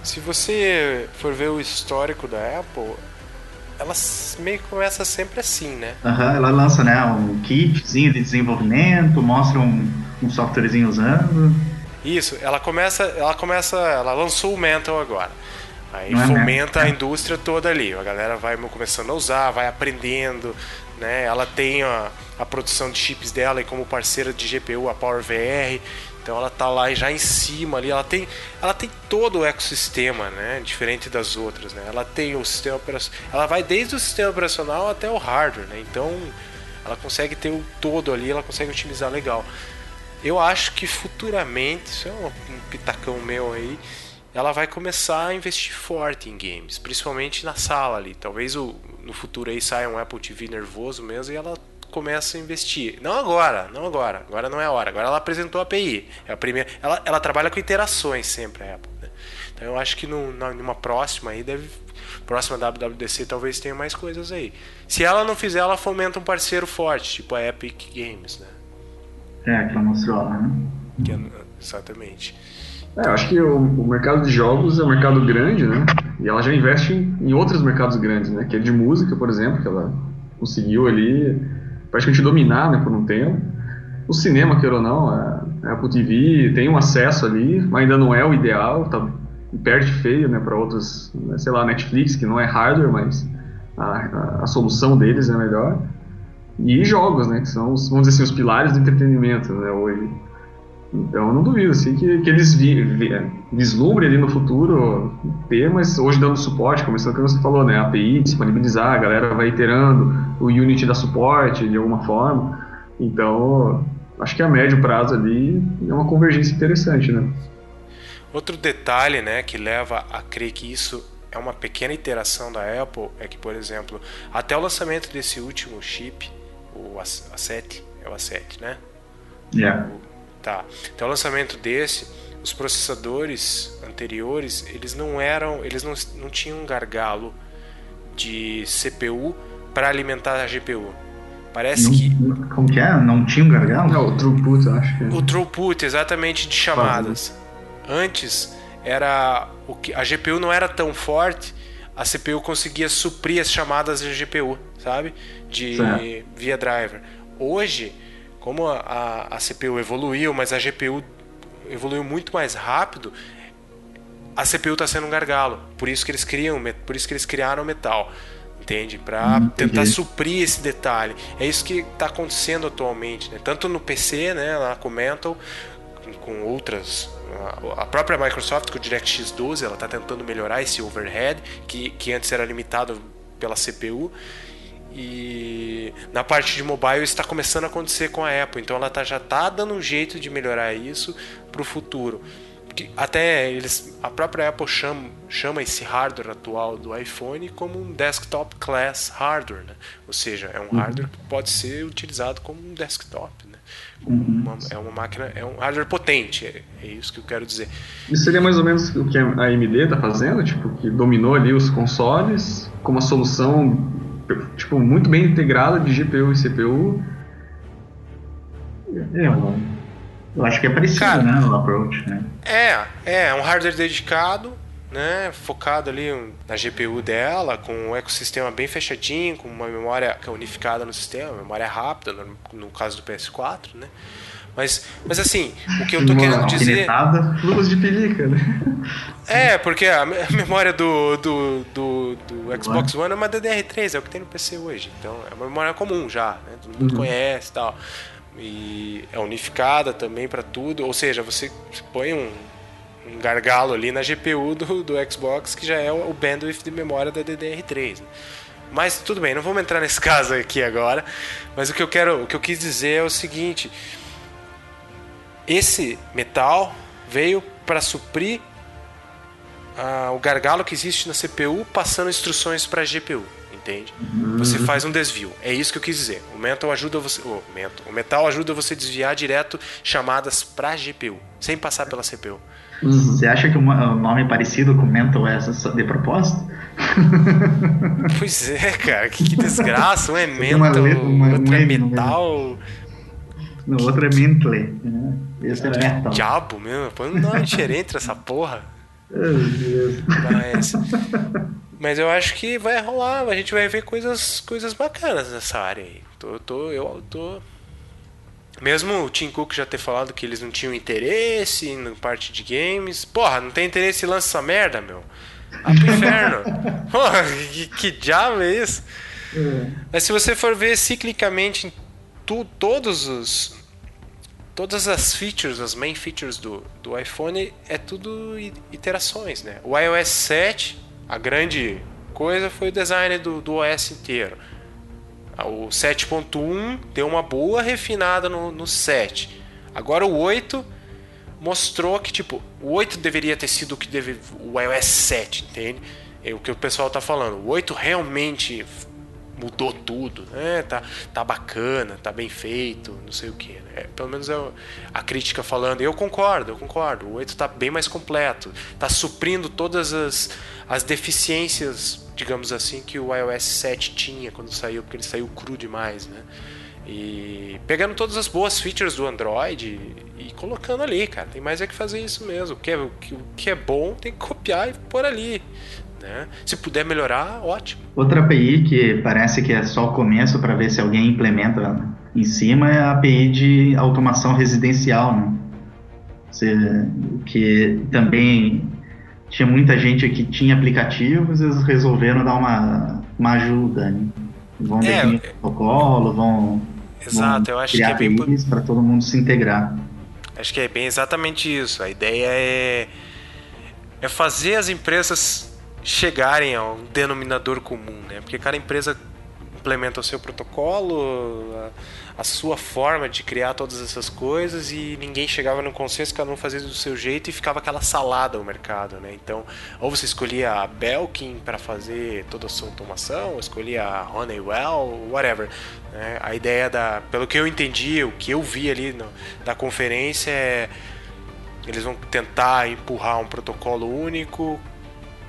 Se você for ver o histórico da Apple, ela meio que começa sempre assim, né? Uhum, ela lança né, um kitzinho de desenvolvimento, mostra um, um softwarezinho usando. Isso, ela começa, ela começa, ela lançou o Mental agora. Aí Não é fomenta é a indústria toda ali. A galera vai começando a usar, vai aprendendo, né? Ela tem a, a produção de chips dela e como parceira de GPU a PowerVR. Então ela tá lá já em cima ali, ela tem, ela tem todo o ecossistema, né? Diferente das outras, né? Ela tem o sistema operacional, ela vai desde o sistema operacional até o hardware, né? Então ela consegue ter o todo ali, ela consegue otimizar legal. Eu acho que futuramente, isso é um pitacão meu aí, ela vai começar a investir forte em games, principalmente na sala ali. Talvez o, no futuro aí saia um Apple TV nervoso mesmo e ela começa a investir. Não agora, não agora. Agora não é a hora. Agora ela apresentou a API. É a primeira, ela, ela trabalha com interações sempre, a Apple. Né? Então eu acho que no, numa próxima aí deve. Próxima WWDC talvez tenha mais coisas aí. Se ela não fizer, ela fomenta um parceiro forte, tipo a Epic Games, né? É, que ela mostrou lá, né? Que é, exatamente. É, eu acho que o, o, mercado de jogos é um mercado grande, né? E ela já investe em, em outros mercados grandes, né? Que é de música, por exemplo, que ela conseguiu ali praticamente dominar né, por um tempo. O cinema, queira ou não, a Apple TV tem um acesso ali, mas ainda não é o ideal, tá, perde feio né, para outros, né, sei lá, Netflix, que não é hardware, mas a, a, a, solução deles é melhor. E jogos, né? Que são, os, vamos dizer assim, os pilares do entretenimento, né? Hoje. Então eu não duvido, assim, que, que eles vi, vi, vislumbrem ali no futuro ter, mas hoje dando suporte, começando com o que você falou, né? A API, disponibilizar, a galera vai iterando, o Unity dá suporte de alguma forma. Então, acho que a médio prazo ali é uma convergência interessante, né? Outro detalhe, né, que leva a crer que isso é uma pequena iteração da Apple é que, por exemplo, até o lançamento desse último chip, o A7, é o A7, né? Yeah. Tá. Até o lançamento desse, os processadores anteriores, eles não eram, eles não, não tinham um gargalo de CPU para alimentar a GPU. Parece não, que. Como que é? Não tinha um gargalo? Não, o throughput, eu acho que. O throughput, exatamente, de chamadas. Antes era o que a GPU não era tão forte, a CPU conseguia suprir as chamadas da GPU, sabe? De certo. via driver. Hoje como a, a CPU evoluiu, mas a GPU evoluiu muito mais rápido, a CPU está sendo um gargalo. Por isso que eles criam, por isso que eles criaram metal, entende? Para hum, tentar suprir esse detalhe. É isso que está acontecendo atualmente, né? Tanto no PC, né, lá com Mental, com outras a própria Microsoft com o DirectX 12 ela está tentando melhorar esse overhead que, que antes era limitado pela CPU e na parte de mobile está começando a acontecer com a Apple, então ela tá, já está dando um jeito de melhorar isso para o futuro. Até eles, a própria Apple chama, chama esse hardware atual do iPhone como um desktop class hardware, né? ou seja, é um uhum. hardware que pode ser utilizado como um desktop. Né? Uhum. Uma, é uma máquina, é um hardware potente, é, é, isso que eu quero dizer. Isso seria mais ou menos o que a AMD está fazendo, tipo, que dominou ali os consoles com uma solução tipo, muito bem integrada de GPU e CPU. É, eu, acho que é parecido, Cara, né, o approach, né? É, é, um hardware dedicado, né, focado ali na GPU dela, com um ecossistema bem fechadinho, com uma memória é unificada no sistema, memória rápida, no, no caso do PS4, né? Mas, mas assim, o que eu tô querendo dizer. Luz de pelica, né? É, porque a memória do, do, do, do Xbox One é uma DDR3, é o que tem no PC hoje. Então é uma memória comum já, né? Todo mundo uhum. conhece e tal. E é unificada também para tudo. Ou seja, você põe um, um gargalo ali na GPU do, do Xbox, que já é o bandwidth de memória da DDR3. Né? Mas tudo bem, não vamos entrar nesse caso aqui agora. Mas o que eu quero, o que eu quis dizer é o seguinte: esse metal veio para suprir uh, o gargalo que existe na CPU, passando instruções para a GPU, entende? Uhum. Você faz um desvio. É isso que eu quis dizer. O metal ajuda você, oh, metal, o metal ajuda você a desviar direto chamadas para a GPU, sem passar pela CPU. Uhum. Você acha que o nome é parecido com Mental é de propósito? Pois é, cara, que, que desgraça. Um é Mental, outro é Metal. No outro é Mentley. Né? Esse é, é metal. Diabo mesmo, põe um nome diferente essa porra. Meu Deus. Mas, mas eu acho que vai rolar, a gente vai ver coisas, coisas bacanas nessa área aí. Tô, tô, eu tô. Mesmo o Tim Cook já ter falado que eles não tinham interesse na parte de games. Porra, não tem interesse em lançar essa merda, meu. Ah, pro inferno. Porra, que, que diabo é isso? É. Mas se você for ver ciclicamente tu, todos os, todas as features, as main features do, do iPhone é tudo iterações, né? O iOS 7, a grande coisa foi o design do, do OS inteiro. Ah, o 7.1 deu uma boa refinada no, no 7. Agora o 8 mostrou que tipo, o 8 deveria ter sido o que deve o iOS 7, entende? É o que o pessoal tá falando. O 8 realmente mudou tudo, né? Tá, tá bacana, tá bem feito, não sei o que. Né? É, pelo menos é a crítica falando. Eu concordo, eu concordo. O 8 tá bem mais completo, tá suprindo todas as, as deficiências, digamos assim, que o iOS 7 tinha quando saiu, porque ele saiu cru demais, né? E pegando todas as boas features do Android e, e colocando ali, cara. Tem mais é que fazer isso mesmo. O que, é, o que é bom tem que copiar e pôr ali. Né? Se puder melhorar, ótimo. Outra API que parece que é só o começo para ver se alguém implementa em cima é a API de automação residencial, né? que também tinha muita gente que tinha aplicativos, eles resolveram dar uma, uma ajuda. Né? Vão é, definir protocolo, vão. Exato, vão eu acho que é bem. para todo mundo se integrar. Acho que é bem exatamente isso. A ideia é, é fazer as empresas chegarem a um denominador comum, né? Porque cada empresa implementa o seu protocolo, a, a, sua forma de criar todas essas coisas e ninguém chegava no consenso, cada um fazia do seu jeito e ficava aquela salada o mercado, né? Então, ou você escolhia a Belkin para fazer toda a sua automação, ou escolhia a Honeywell, whatever. Né? A ideia da, pelo que eu entendi, o que eu vi ali no, da conferência é eles vão tentar empurrar um protocolo único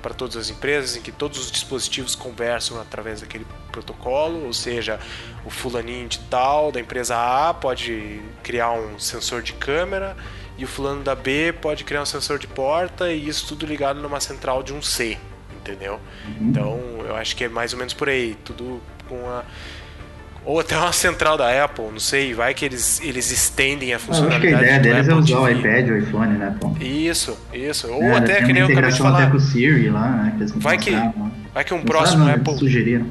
para todas as empresas, em que todos os dispositivos conversam através daquele protocolo, ou seja, o fulaninho de tal da empresa A pode criar um sensor de câmera e o fulano da B pode criar um sensor de porta e isso tudo ligado numa central de um C, entendeu? Uhum. Então, eu acho que é mais ou menos por aí, tudo com a ou até uma central da Apple, não sei, vai que eles, eles estendem a funcionalidade. Eu acho que a ideia deles é usar o iPad o iPhone, né, pô? Isso, isso. Ou é, até que nem eu acabei de falar. Até com o Siri lá, né? Que vai, que, vai que um próximo não, Apple. Sugeriram.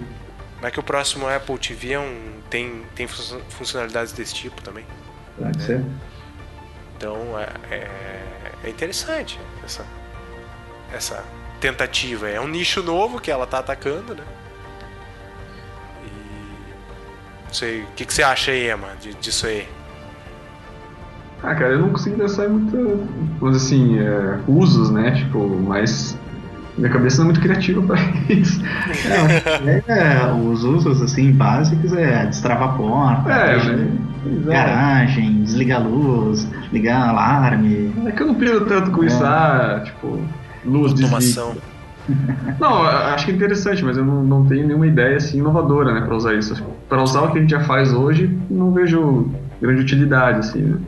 Vai que o próximo Apple TV é um, tem, tem funcionalidades desse tipo também. Pode né? ser. Então é, é, é interessante essa, essa tentativa. É um nicho novo que ela está atacando, né? Sei, o que, que você acha aí, Emma, disso aí? Ah, cara, eu não consigo pensar em muita, vamos assim, é, usos, né? Tipo, mas minha cabeça não é muito criativa para isso. É, é, os usos, assim, básicos é destravar a porta, é, é, garagem, desligar a luz, ligar alarme. É que eu não piro tanto com isso, é. ah, tipo, luz de Automação. Não, acho que é interessante, mas eu não, não tenho nenhuma ideia assim inovadora, né, para usar isso. Para usar o que a gente já faz hoje, não vejo grande utilidade, assim. Né?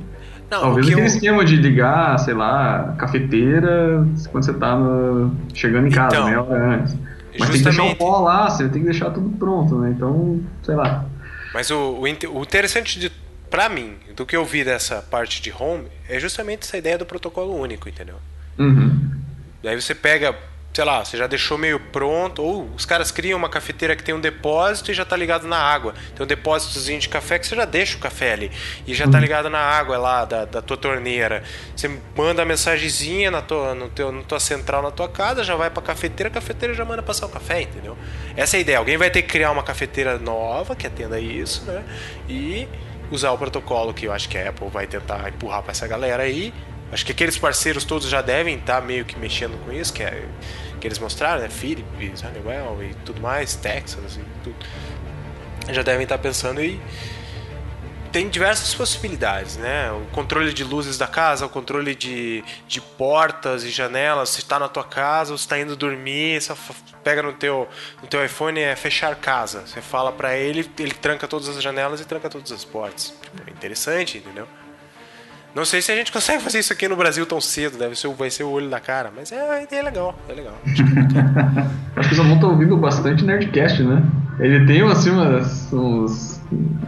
Não, Talvez aquele eu... esquema de ligar, sei lá, cafeteira quando você tá no... chegando em casa, então, né? Antes. Mas justamente... tem que deixar o pó lá, você tem que deixar tudo pronto, né? Então, sei lá. Mas o, o, o interessante de para mim, do que eu vi dessa parte de home, é justamente essa ideia do protocolo único, entendeu? Uhum. Daí você pega, sei lá, você já deixou meio pronto, ou os caras criam uma cafeteira que tem um depósito e já tá ligado na água. Tem um depósitozinho de café que você já deixa o café ali e já tá uhum. ligado na água lá da, da tua torneira. Você manda a mensagenzinha na tua, no teu, na tua central na tua casa, já vai pra cafeteira, a cafeteira já manda passar o café, entendeu? Essa é a ideia. Alguém vai ter que criar uma cafeteira nova que atenda isso, né? E usar o protocolo que eu acho que a Apple vai tentar empurrar para essa galera aí. Acho que aqueles parceiros todos já devem estar tá meio que mexendo com isso, que é que eles mostraram, né? Philips, Honeywell e tudo mais, Texas e tudo. Já devem estar pensando e tem diversas possibilidades, né? O controle de luzes da casa, o controle de, de portas e janelas. Se está na tua casa, se está indo dormir, você pega no teu, no teu iPhone é fechar casa. Você fala para ele, ele tranca todas as janelas e tranca todas as portas. É interessante, entendeu? Não sei se a gente consegue fazer isso aqui no Brasil tão cedo, deve ser, vai ser o olho da cara, mas é, é legal, é legal. Acho que o Zamon tá ouvindo bastante Nerdcast, né? Ele tem assim umas, uns,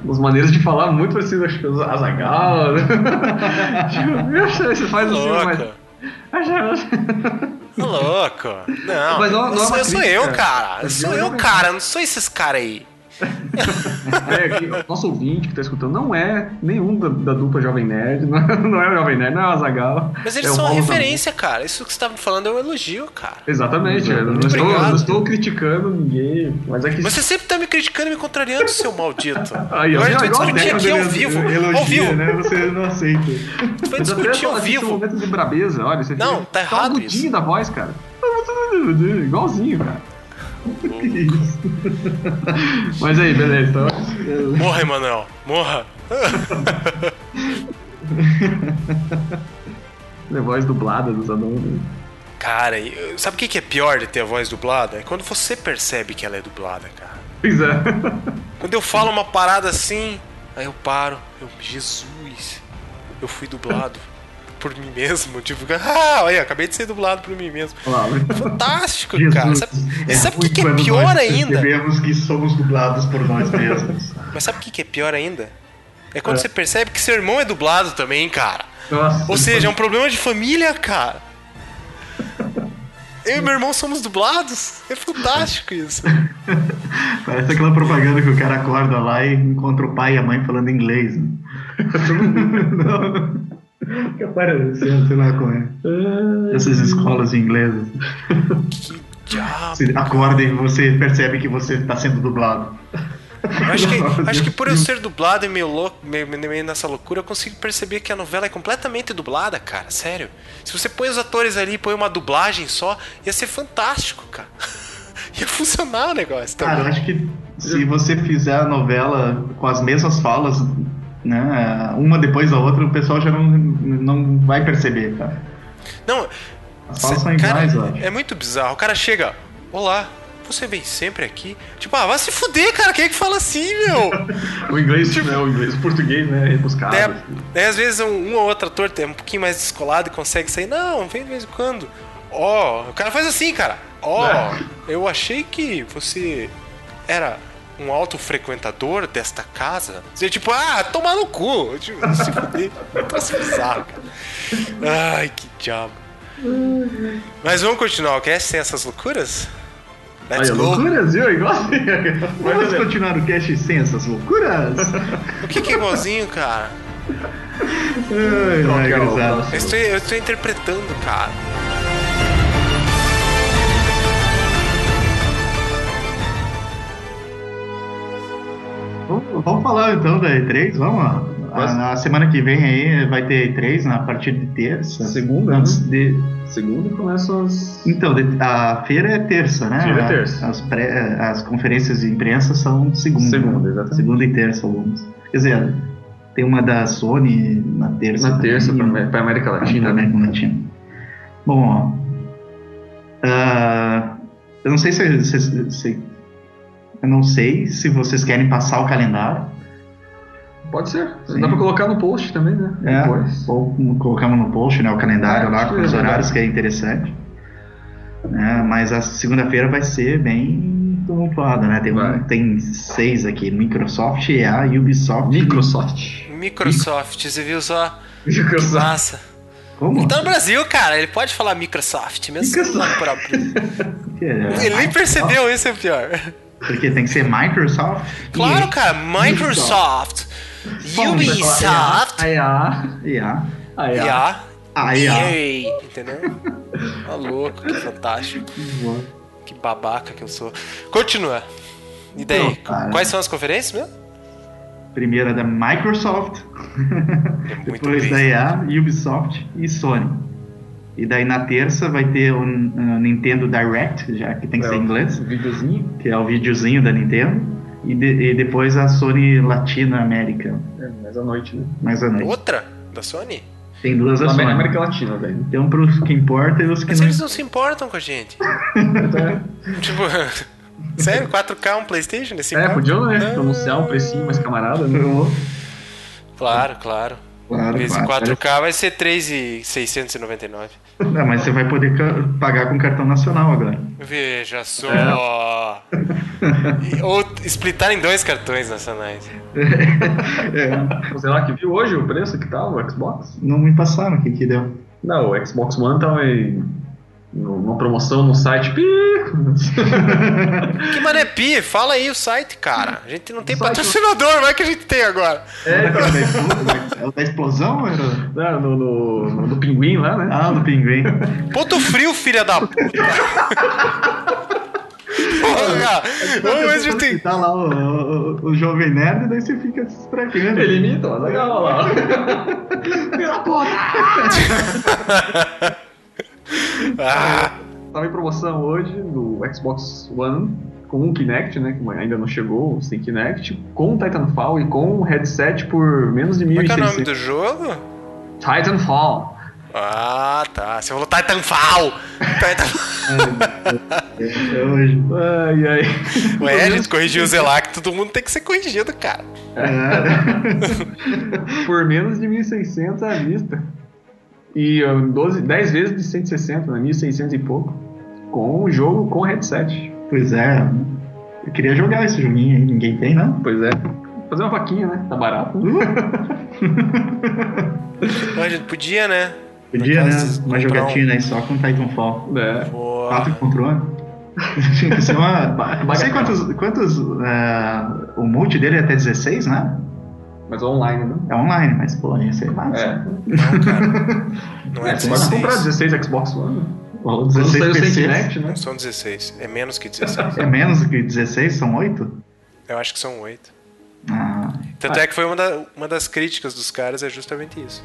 umas maneiras de falar muito parecidas, acho que os Azagal. Né? tipo, você faz assim, mas. louco! Não, mas não, não é sou, sou eu, cara. Sou eu, cara. Não sou esses caras aí é, nosso ouvinte que está escutando não é nenhum da, da, dupla Jovem Nerd, não é, não é o Jovem Nerd, não é o Azagal. Mas eles é são a referência, cara. Isso que você estava falando é um elogio, cara. Exatamente. Eu não, estou, não estou criticando ninguém. Mas, é que... mas você sempre está me criticando e me contrariando, seu maldito. Aí, Agora a gente vai discutir aqui ao vivo. Elogia, ao vivo. Né? Você não aceita. Vai discutir ao vivo. momentos de brabeza, olha. Você não, tá errado. Tá isso. da voz, cara. Igualzinho, cara. Mas aí, beleza. Então... Morra, Emanuel. Morra. é voz dublada dos anões. Né? Cara, sabe o que é pior de ter a voz dublada? É quando você percebe que ela é dublada, cara. Pois é. Quando eu falo uma parada assim, aí eu paro. Eu, Jesus, eu fui dublado por mim mesmo. Tipo, ah, olha, acabei de ser dublado por mim mesmo. Fantástico, Jesus, cara. Sabe, é sabe o que, que é pior ainda? Sabemos que somos dublados por nós mesmos. Mas sabe o que, que é pior ainda? É quando é. você percebe que seu irmão é dublado também, cara. Nossa, Ou seja, é um problema de família, cara. Eu e meu irmão somos dublados. É fantástico isso. Parece aquela propaganda que o cara acorda lá e encontra o pai e a mãe falando inglês. Né? Que aparecendo, sei lá como é. Essas escolas inglesas. Que diabo. Você acorda e você percebe que você está sendo dublado. Acho que, acho que por eu ser dublado e meio louco, meio, meio, nessa loucura, eu consigo perceber que a novela é completamente dublada, cara. Sério. Se você põe os atores ali e põe uma dublagem só, ia ser fantástico, cara. ia funcionar o negócio. Cara, eu acho que se você fizer a novela com as mesmas falas, né, uma depois da outra, o pessoal já não, não vai perceber, cara. Não. As falas são iguais, ó. É muito bizarro. O cara chega, olá, você vem sempre aqui? Tipo, ah, vai se fuder, cara. Quem é que fala assim, meu? o inglês, tipo, né? O inglês, o português, né? Rebuscado. É, é, às vezes um, um, ou outro ator tem um pouquinho mais descolado e consegue sair. Não, vem de vez em quando. Ó, oh, o cara faz assim, cara. Ó, oh, é. eu achei que você era um alto frequentador desta casa. Você, tipo, ah, tomar no cu. Tipo, se fuder. Bizarro, cara. Ai, que diabo. Mas vamos continuar o cast sem essas loucuras? Let's Aí, go. loucuras, viu? Igual Vamos continuar o cast sem essas loucuras? o que, que é igualzinho, cara? Ai, ai, é eu, estou, eu estou interpretando, cara. Vamos, vamos falar então da E3, vamos? A, na semana que vem aí vai ter E3 na partir de terça. Segunda, Antes né? de Segunda começam as. Então, a feira é terça, né? Feira é terça. As, pré, as conferências de imprensa são segunda. Segunda, exatamente. Segunda e terça, algumas. Quer dizer, tem uma da Sony na terça. Na terça, para América Latina. Para América Latina. Bom, ó, uh, eu não sei se, se, se, eu não sei se vocês querem passar o calendário. Pode ser. Sim. Dá pra colocar no post também, né? É, Depois. ou colocamos no post, né? O calendário é, lá com os é horários, que é interessante. É, mas a segunda-feira vai ser bem tumultuada, né? Tem, um, tem seis aqui: Microsoft, EA, Ubisoft. Microsoft. Microsoft, você viu só? Microsoft. Massa. Como? Ele tá no Brasil, cara. Ele pode falar Microsoft, mesmo Microsoft. próprio. É, ele nem percebeu, isso é pior. Porque tem que ser Microsoft? Claro, cara. Microsoft. Ubisoft. IA. IA. IA. IA. Entendeu? Tá louco, que fantástico. Que babaca que eu sou. Continua. E daí? Não, Quais são as conferências mesmo? Primeira da Microsoft, é depois da EA, Ubisoft e Sony. E daí na terça vai ter o um, Nintendo Direct, já que tem que é ser em inglês. O videozinho. Que é o videozinho da Nintendo e, de, e depois a Sony Latina América. É, mais à noite, né? Mais à noite. Outra? Da Sony? Tem duas da Sony. América Latina, velho. Tem um pros que importa e os que Mas não. eles não se importam com a gente. tipo, sério? 4K um Playstation nesse É, podiam, né? Anunciar um precinho mais camarada, né? Claro, claro. Claro, Vezes claro. 4K vai ser 3,699. Não, mas você vai poder pagar com cartão nacional agora. Veja só. É. Ou splitar em dois cartões nacionais. É. Sei lá, que viu hoje o preço que tá o Xbox? Não me passaram o que que deu. Não, o Xbox One tava em uma promoção no site. Pi! que mané pi? Fala aí o site, cara. A gente não tem patrocinador, vai que a gente tem agora. É, é o da explosão? Era... Não, no, no, no, pinguim lá, né? Ah, no pinguim. Ponto frio, filha da puta. Porra, vamos ver se a gente tem. Tá lá o, o, o, Jovem Nerd, daí você fica se estragando. Ele imita, legal lá. Pela puta! Ah. Tava em promoção hoje no Xbox One com um Kinect, né? Que ainda não chegou, sem Kinect, com Titanfall e com um headset por menos de 1.600. Qual é o nome do jogo? Titanfall. Ah, tá. Você falou Titanfall! Titanfall. é. Ai, ai. Ué, a gente corrigiu o Zelac, todo mundo tem que ser corrigido, cara. É. por menos de 1.600 à vista. E 12, 10 vezes de 160, né? 1.600 e pouco. Com o jogo com headset. Pois é. Eu queria jogar esse joguinho aí, ninguém tem, não? Pois é. Fazer uma vaquinha, né? Tá barato. Uh. a gente podia, né? Podia, né? Uma jogatina um... aí só com Titanfall. É. 4 contra 1. Tinha que ser uma. Não sei quantos. quantos uh, o multi dele é até 16, né? Mas é online, né? É online, mas pô, ia ser massa. É. Não, cara. Não é, é 16. Você pode comprar 16 Xbox One. Ou 16 PC. Kinect, né? Não são 16. É menos que 16. é menos que 16? São 8? Eu acho que são 8. Ah, Tanto é que foi uma, da, uma das críticas dos caras, é justamente isso.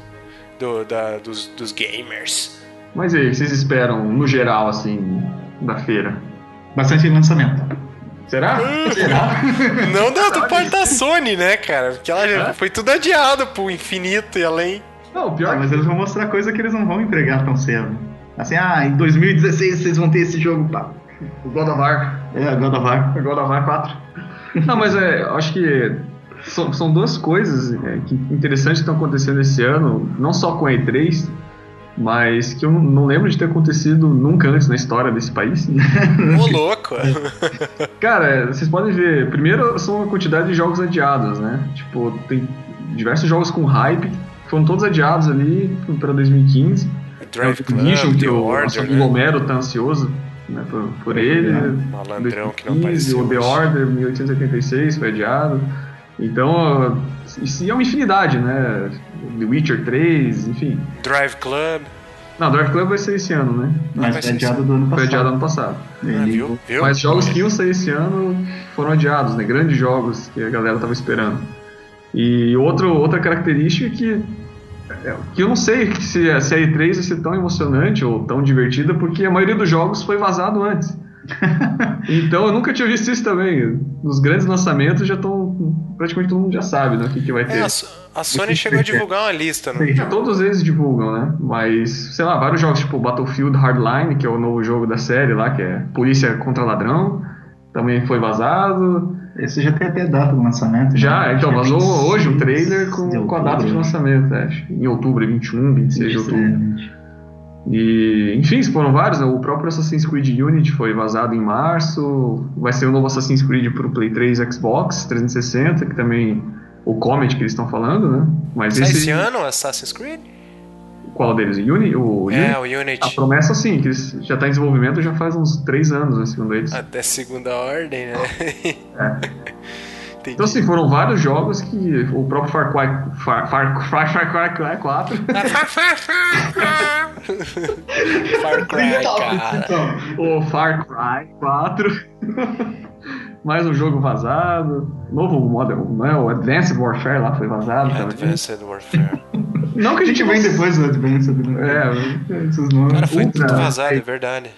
Do, da, dos, dos gamers. Mas e aí, vocês esperam, no geral, assim, da feira? Bastante lançamento. Será? Hum, Será? Não da, do parte da Sony, né, cara? Porque ela é? foi tudo adiado pro infinito e além. Não, pior, ah, mas eles vão mostrar coisa que eles não vão entregar tão cedo. Assim, ah, em 2016 vocês vão ter esse jogo. Pá. O God of War. É, God of War. O God of War 4. não, mas é, acho que são, são duas coisas é, que interessantes que estão acontecendo esse ano, não só com a E3, mas que eu não lembro de ter acontecido nunca antes na história desse país. Ô, louco! Cara, vocês podem ver, primeiro são a quantidade de jogos adiados, né? Tipo, tem diversos jogos com hype, foram todos adiados ali para 2015. Drive Club, Mission, que o, Order, né? o Romero tá ansioso né, por, por ele. É, malandrão 2015, que não apareceu. O The Order, 1886, foi adiado. Então, isso é uma infinidade, né? The Witcher 3, enfim. Drive Club. Não, Drive Club vai ser esse ano, né? Mas foi adiado do ano passado. Foi adiado ano passado. Ah, viu? Viu? Mas jogos que iam sair esse ano foram adiados, né? Grandes jogos que a galera tava esperando. E outro, outra característica é que, é, que eu não sei se a série 3 vai ser tão emocionante ou tão divertida, porque a maioria dos jogos foi vazado antes. Então eu nunca tinha visto isso também. Nos grandes lançamentos já estão. Praticamente todo mundo já sabe né, o que, que vai é, ter. É, a, Sony chegou a divulgar uma lista, né? Já todos eles divulgam, né? Mas, sei lá, vários jogos, tipo Battlefield Hardline, que é o novo jogo da série lá, que é Polícia contra Ladrão, também foi vazado. Esse já tem até data do lançamento. Já, né? então, vazou hoje um trailer com, com a data de lançamento, acho. Em outubro, 21, 26 de outubro. E, enfim, foram vários. Né? O próprio Assassin's Creed Unity foi vazado em março. Vai ser o novo Assassin's Creed para o Play 3 Xbox 360, que também o Comet que eles estão falando, né? Mas Sai esse... esse ano Assassin's Creed? Qual deles? Uni, o é, o Unity. A promessa, sim, que já está em desenvolvimento já faz uns 3 anos, né, segundo eles. Até segunda ordem, né? É. Entendi. Então, assim, foram vários jogos que o próprio Far Cry, Far, Far, Far, Far Cry 4. Far Cry, então, cara. Então, o Far Cry 4. Mais um jogo vazado. Novo Modern, não é? O Advanced Warfare lá foi vazado. Advanced Warfare. Não que a gente vem depois do Advanced. Né? É, esses nomes. Cara, foi tudo vazado, é verdade.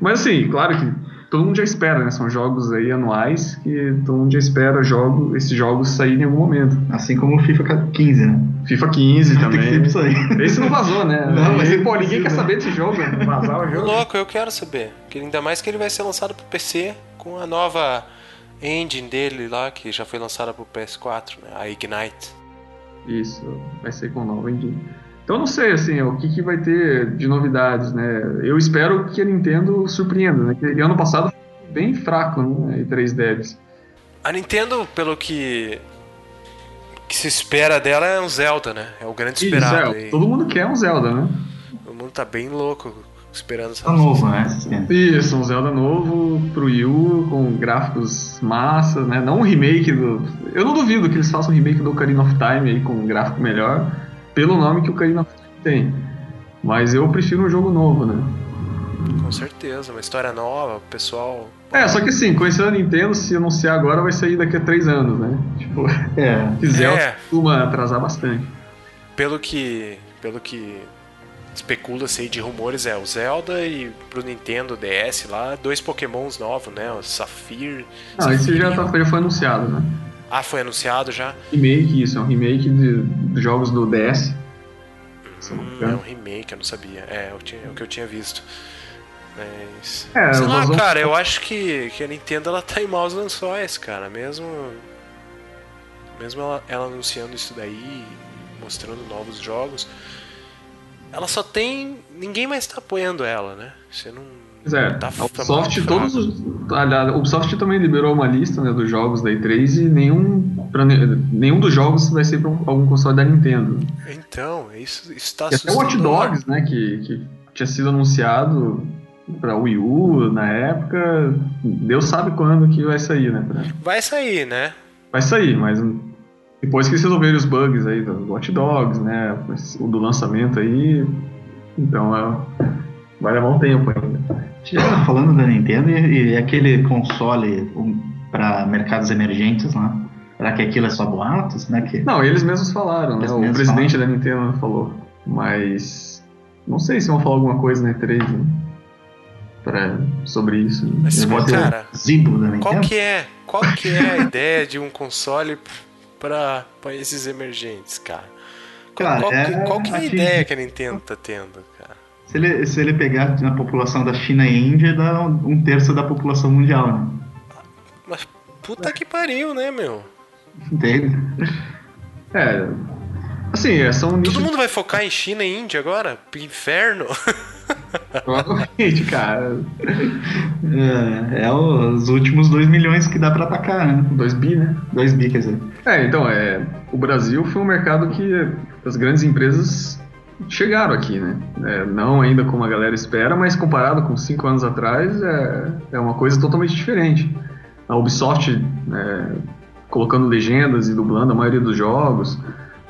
Mas assim, claro que todo mundo já espera, né? São jogos aí anuais que todo mundo já espera jogo, esses jogos saírem em algum momento. Assim como o FIFA 15, né? FIFA 15 também. Tem que sair. Esse não vazou, né? Não, mas pô, ninguém quer saber desse jogo, né? Vazar o jogo. Louco, eu quero saber. Ainda mais que ele vai ser lançado pro PC com a nova engine dele lá, que já foi lançada pro PS4, né? A Ignite. Isso, vai ser com nova engine. Então não sei assim, o que, que vai ter de novidades, né? Eu espero que a Nintendo surpreenda, né? Que ano passado foi bem fraco, né? E 3 devs. A Nintendo, pelo que que se espera dela é um Zelda, né? É o grande esperado. Isso, é. Todo mundo quer um Zelda, né? Todo mundo tá bem louco esperando essa. Tá novo, né? Isso, um Zelda novo pro Wii U, com gráficos massas, né? Não um remake do. Eu não duvido que eles façam um remake do Ocarina of Time aí com um gráfico melhor pelo nome que o Ocarina of Time tem. Mas eu prefiro um jogo novo, né? Com certeza, uma história nova, o pessoal. É, só que assim, conhecendo a Nintendo, se anunciar agora, vai sair daqui a três anos, né? Tipo, é. Zelda é. costuma atrasar bastante. Pelo que. Pelo que especula-se de rumores é o Zelda e pro Nintendo DS lá, dois Pokémons novos, né? O Saphir. Ah, esse já, tá, já foi anunciado, né? Ah, foi anunciado já? Remake, isso, é um remake de, de jogos do DS. Hum, é um remake, eu não sabia. É, eu tinha, é o que eu tinha visto. Mas. É, sei lá, cara, eu acho que, que a Nintendo ela tá em maus lençóis, cara. Mesmo. Mesmo ela, ela anunciando isso daí, mostrando novos jogos. Ela só tem. Ninguém mais tá apoiando ela, né? Você não é, tá, a Ubisoft, todos os, a Ubisoft também liberou uma lista né, dos jogos da E3 e nenhum, pra, nenhum dos jogos vai ser para algum console da Nintendo. Então, isso está Até o Watch Dogs, né, que, que tinha sido anunciado, para Wii U na época. Deus sabe quando que vai sair, né? Pra... Vai sair, né? Vai sair, mas depois que eles resolverem os bugs aí do Watch Dogs, né? O do lançamento aí. Então é, vai levar um tempo ainda. Já tá falando da Nintendo e, e aquele console um, para mercados emergentes lá. Né? Será que aquilo é só boatos? Né? Que... Não, eles mesmos falaram, eles né? Mesmos o presidente falaram. da Nintendo falou. Mas não sei se vão falar alguma coisa na E3 né? pra, sobre isso. Mas, cara, qual que é, qual que é a ideia de um console para países emergentes, cara? Qual, cara, qual, é, qual que é a ideia que a Nintendo tá tendo, cara? Se ele, se ele pegar na população da China e Índia, dá um terço da população mundial, né? Mas puta que pariu, né, meu? Entende? É. Assim, é, são. Todo mundo vai focar em China e Índia agora? Inferno? Provavelmente, cara. É, é, os últimos 2 milhões que dá pra atacar, né? 2 bi, né? 2 bi, quer dizer. É, então, é, o Brasil foi um mercado que as grandes empresas chegaram aqui, né? É, não ainda como a galera espera, mas comparado com 5 anos atrás, é, é uma coisa totalmente diferente. A Ubisoft é, colocando legendas e dublando a maioria dos jogos,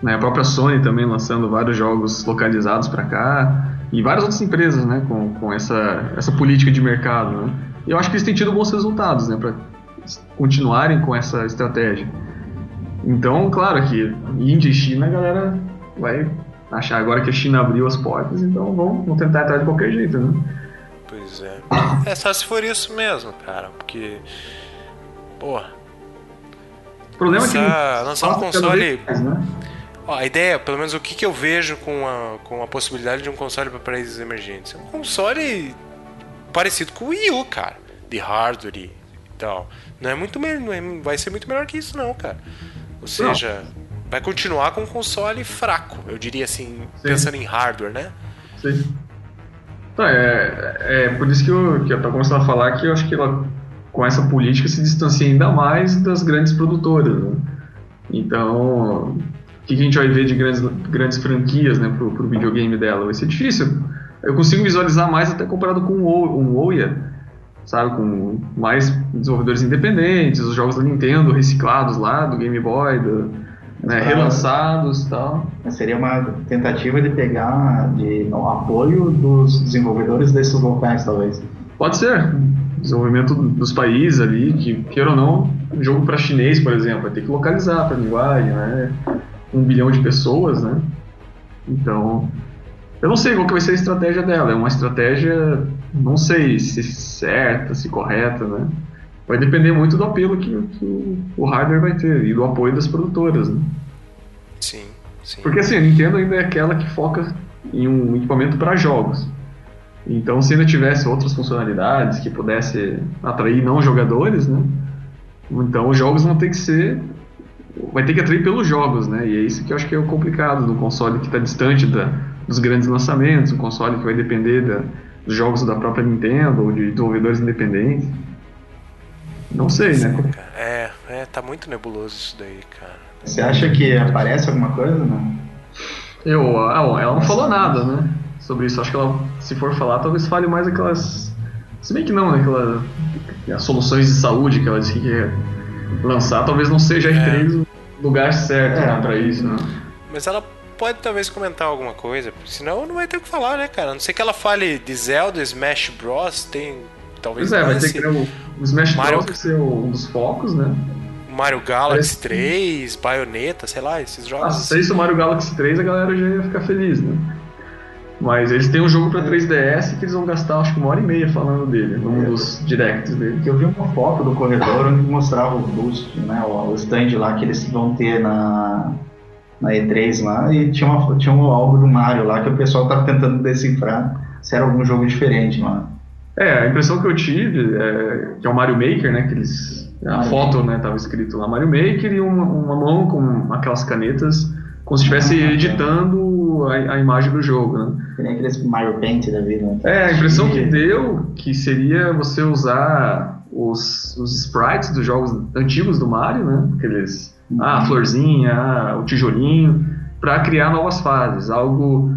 né? a própria Sony também lançando vários jogos localizados para cá, e várias outras empresas né? com, com essa, essa política de mercado. Né? E eu acho que eles têm tido bons resultados né? para continuarem com essa estratégia. Então, claro que Índia e China a galera vai achar agora que a China abriu as portas, então vão, vão tentar entrar de qualquer jeito, né? Pois é. É só se for isso mesmo, cara, porque. Porra. O problema lançar, é que. Lançar um console. Mais, né? Ó, a ideia, pelo menos o que, que eu vejo com a, com a possibilidade de um console para países emergentes. É um console parecido com o Wii U, cara. De hardware e tal. Não é muito não é, vai ser muito melhor que isso, não, cara. Ou seja, não vai continuar com um console fraco, eu diria assim, Sim. pensando em hardware, né? Sim. Tá, é, é por isso que eu, que eu tô começando a falar que eu acho que ela, com essa política, se distancia ainda mais das grandes produtoras. Né? Então, o que a gente vai ver de grandes, grandes franquias né, pro, pro videogame dela? Vai ser difícil. Eu consigo visualizar mais até comparado com um Ouya, sabe? Com mais desenvolvedores independentes, os jogos da Nintendo reciclados lá, do Game Boy, do, né, relançados e tal. Seria uma tentativa de pegar de apoio dos desenvolvedores desses locais, talvez. Pode ser. Desenvolvimento dos países ali, que, queira ou não, um jogo para chinês, por exemplo, vai ter que localizar para a linguagem, né? Um bilhão de pessoas, né? Então, eu não sei qual que vai ser a estratégia dela. É uma estratégia, não sei se certa, se correta, né? Vai depender muito do apelo que, que, o hardware vai ter e do apoio das produtoras. Né? Sim, sim. Porque assim, a Nintendo ainda é aquela que foca em um equipamento para jogos. Então, se ainda tivesse outras funcionalidades que pudesse atrair não jogadores, né? Então, os jogos vão ter que ser vai ter que atrair pelos jogos, né? E é isso que eu acho que é o complicado no console que está distante da, dos grandes lançamentos, um console que vai depender da, dos jogos da própria Nintendo ou de desenvolvedores independentes. Não sei, né? É, é, tá muito nebuloso isso daí, cara. Você acha que aparece alguma coisa, não? Eu, ah, ela não falou nada, né? Sobre isso. Acho que ela, se for falar, talvez fale mais aquelas. Se bem que não, né? Aquelas as soluções de saúde que ela disse que quer lançar, talvez não seja é. o lugar certo é. né, pra isso, né? Mas ela pode talvez comentar alguma coisa, senão não vai ter o que falar, né, cara? A não sei que ela fale de Zelda, Smash Bros. Tem Talvez pois é, vai ter que o, Smash Mario... Bros. vai ser um dos focos, né? Mario Galaxy Parece... 3, Bayonetta, sei lá, esses jogos. Ah, se isso o Mario Galaxy 3, a galera já ia ficar feliz, né? Mas eles têm um jogo pra 3DS que eles vão gastar acho que uma hora e meia falando dele, num dos directs dele. Eu vi uma foto do corredor onde mostrava o boost, né, o stand lá que eles vão ter na, na E3 lá, e tinha, uma, tinha um algo do Mario lá que o pessoal tava tentando decifrar se era algum jogo diferente lá. É, a impressão que eu tive é que é o Mario Maker, né? Que eles, a foto, né? Tava escrito lá Mario Maker e uma, uma mão com aquelas canetas, como se estivesse ah, editando a, a, imagem do jogo, né? Que nem aqueles Mario Paint da vida. Né? É, a impressão que deu que seria você usar os, os sprites dos jogos antigos do Mario, né? Aqueles, uhum. ah, a florzinha, ah, o tijolinho, para criar novas fases, algo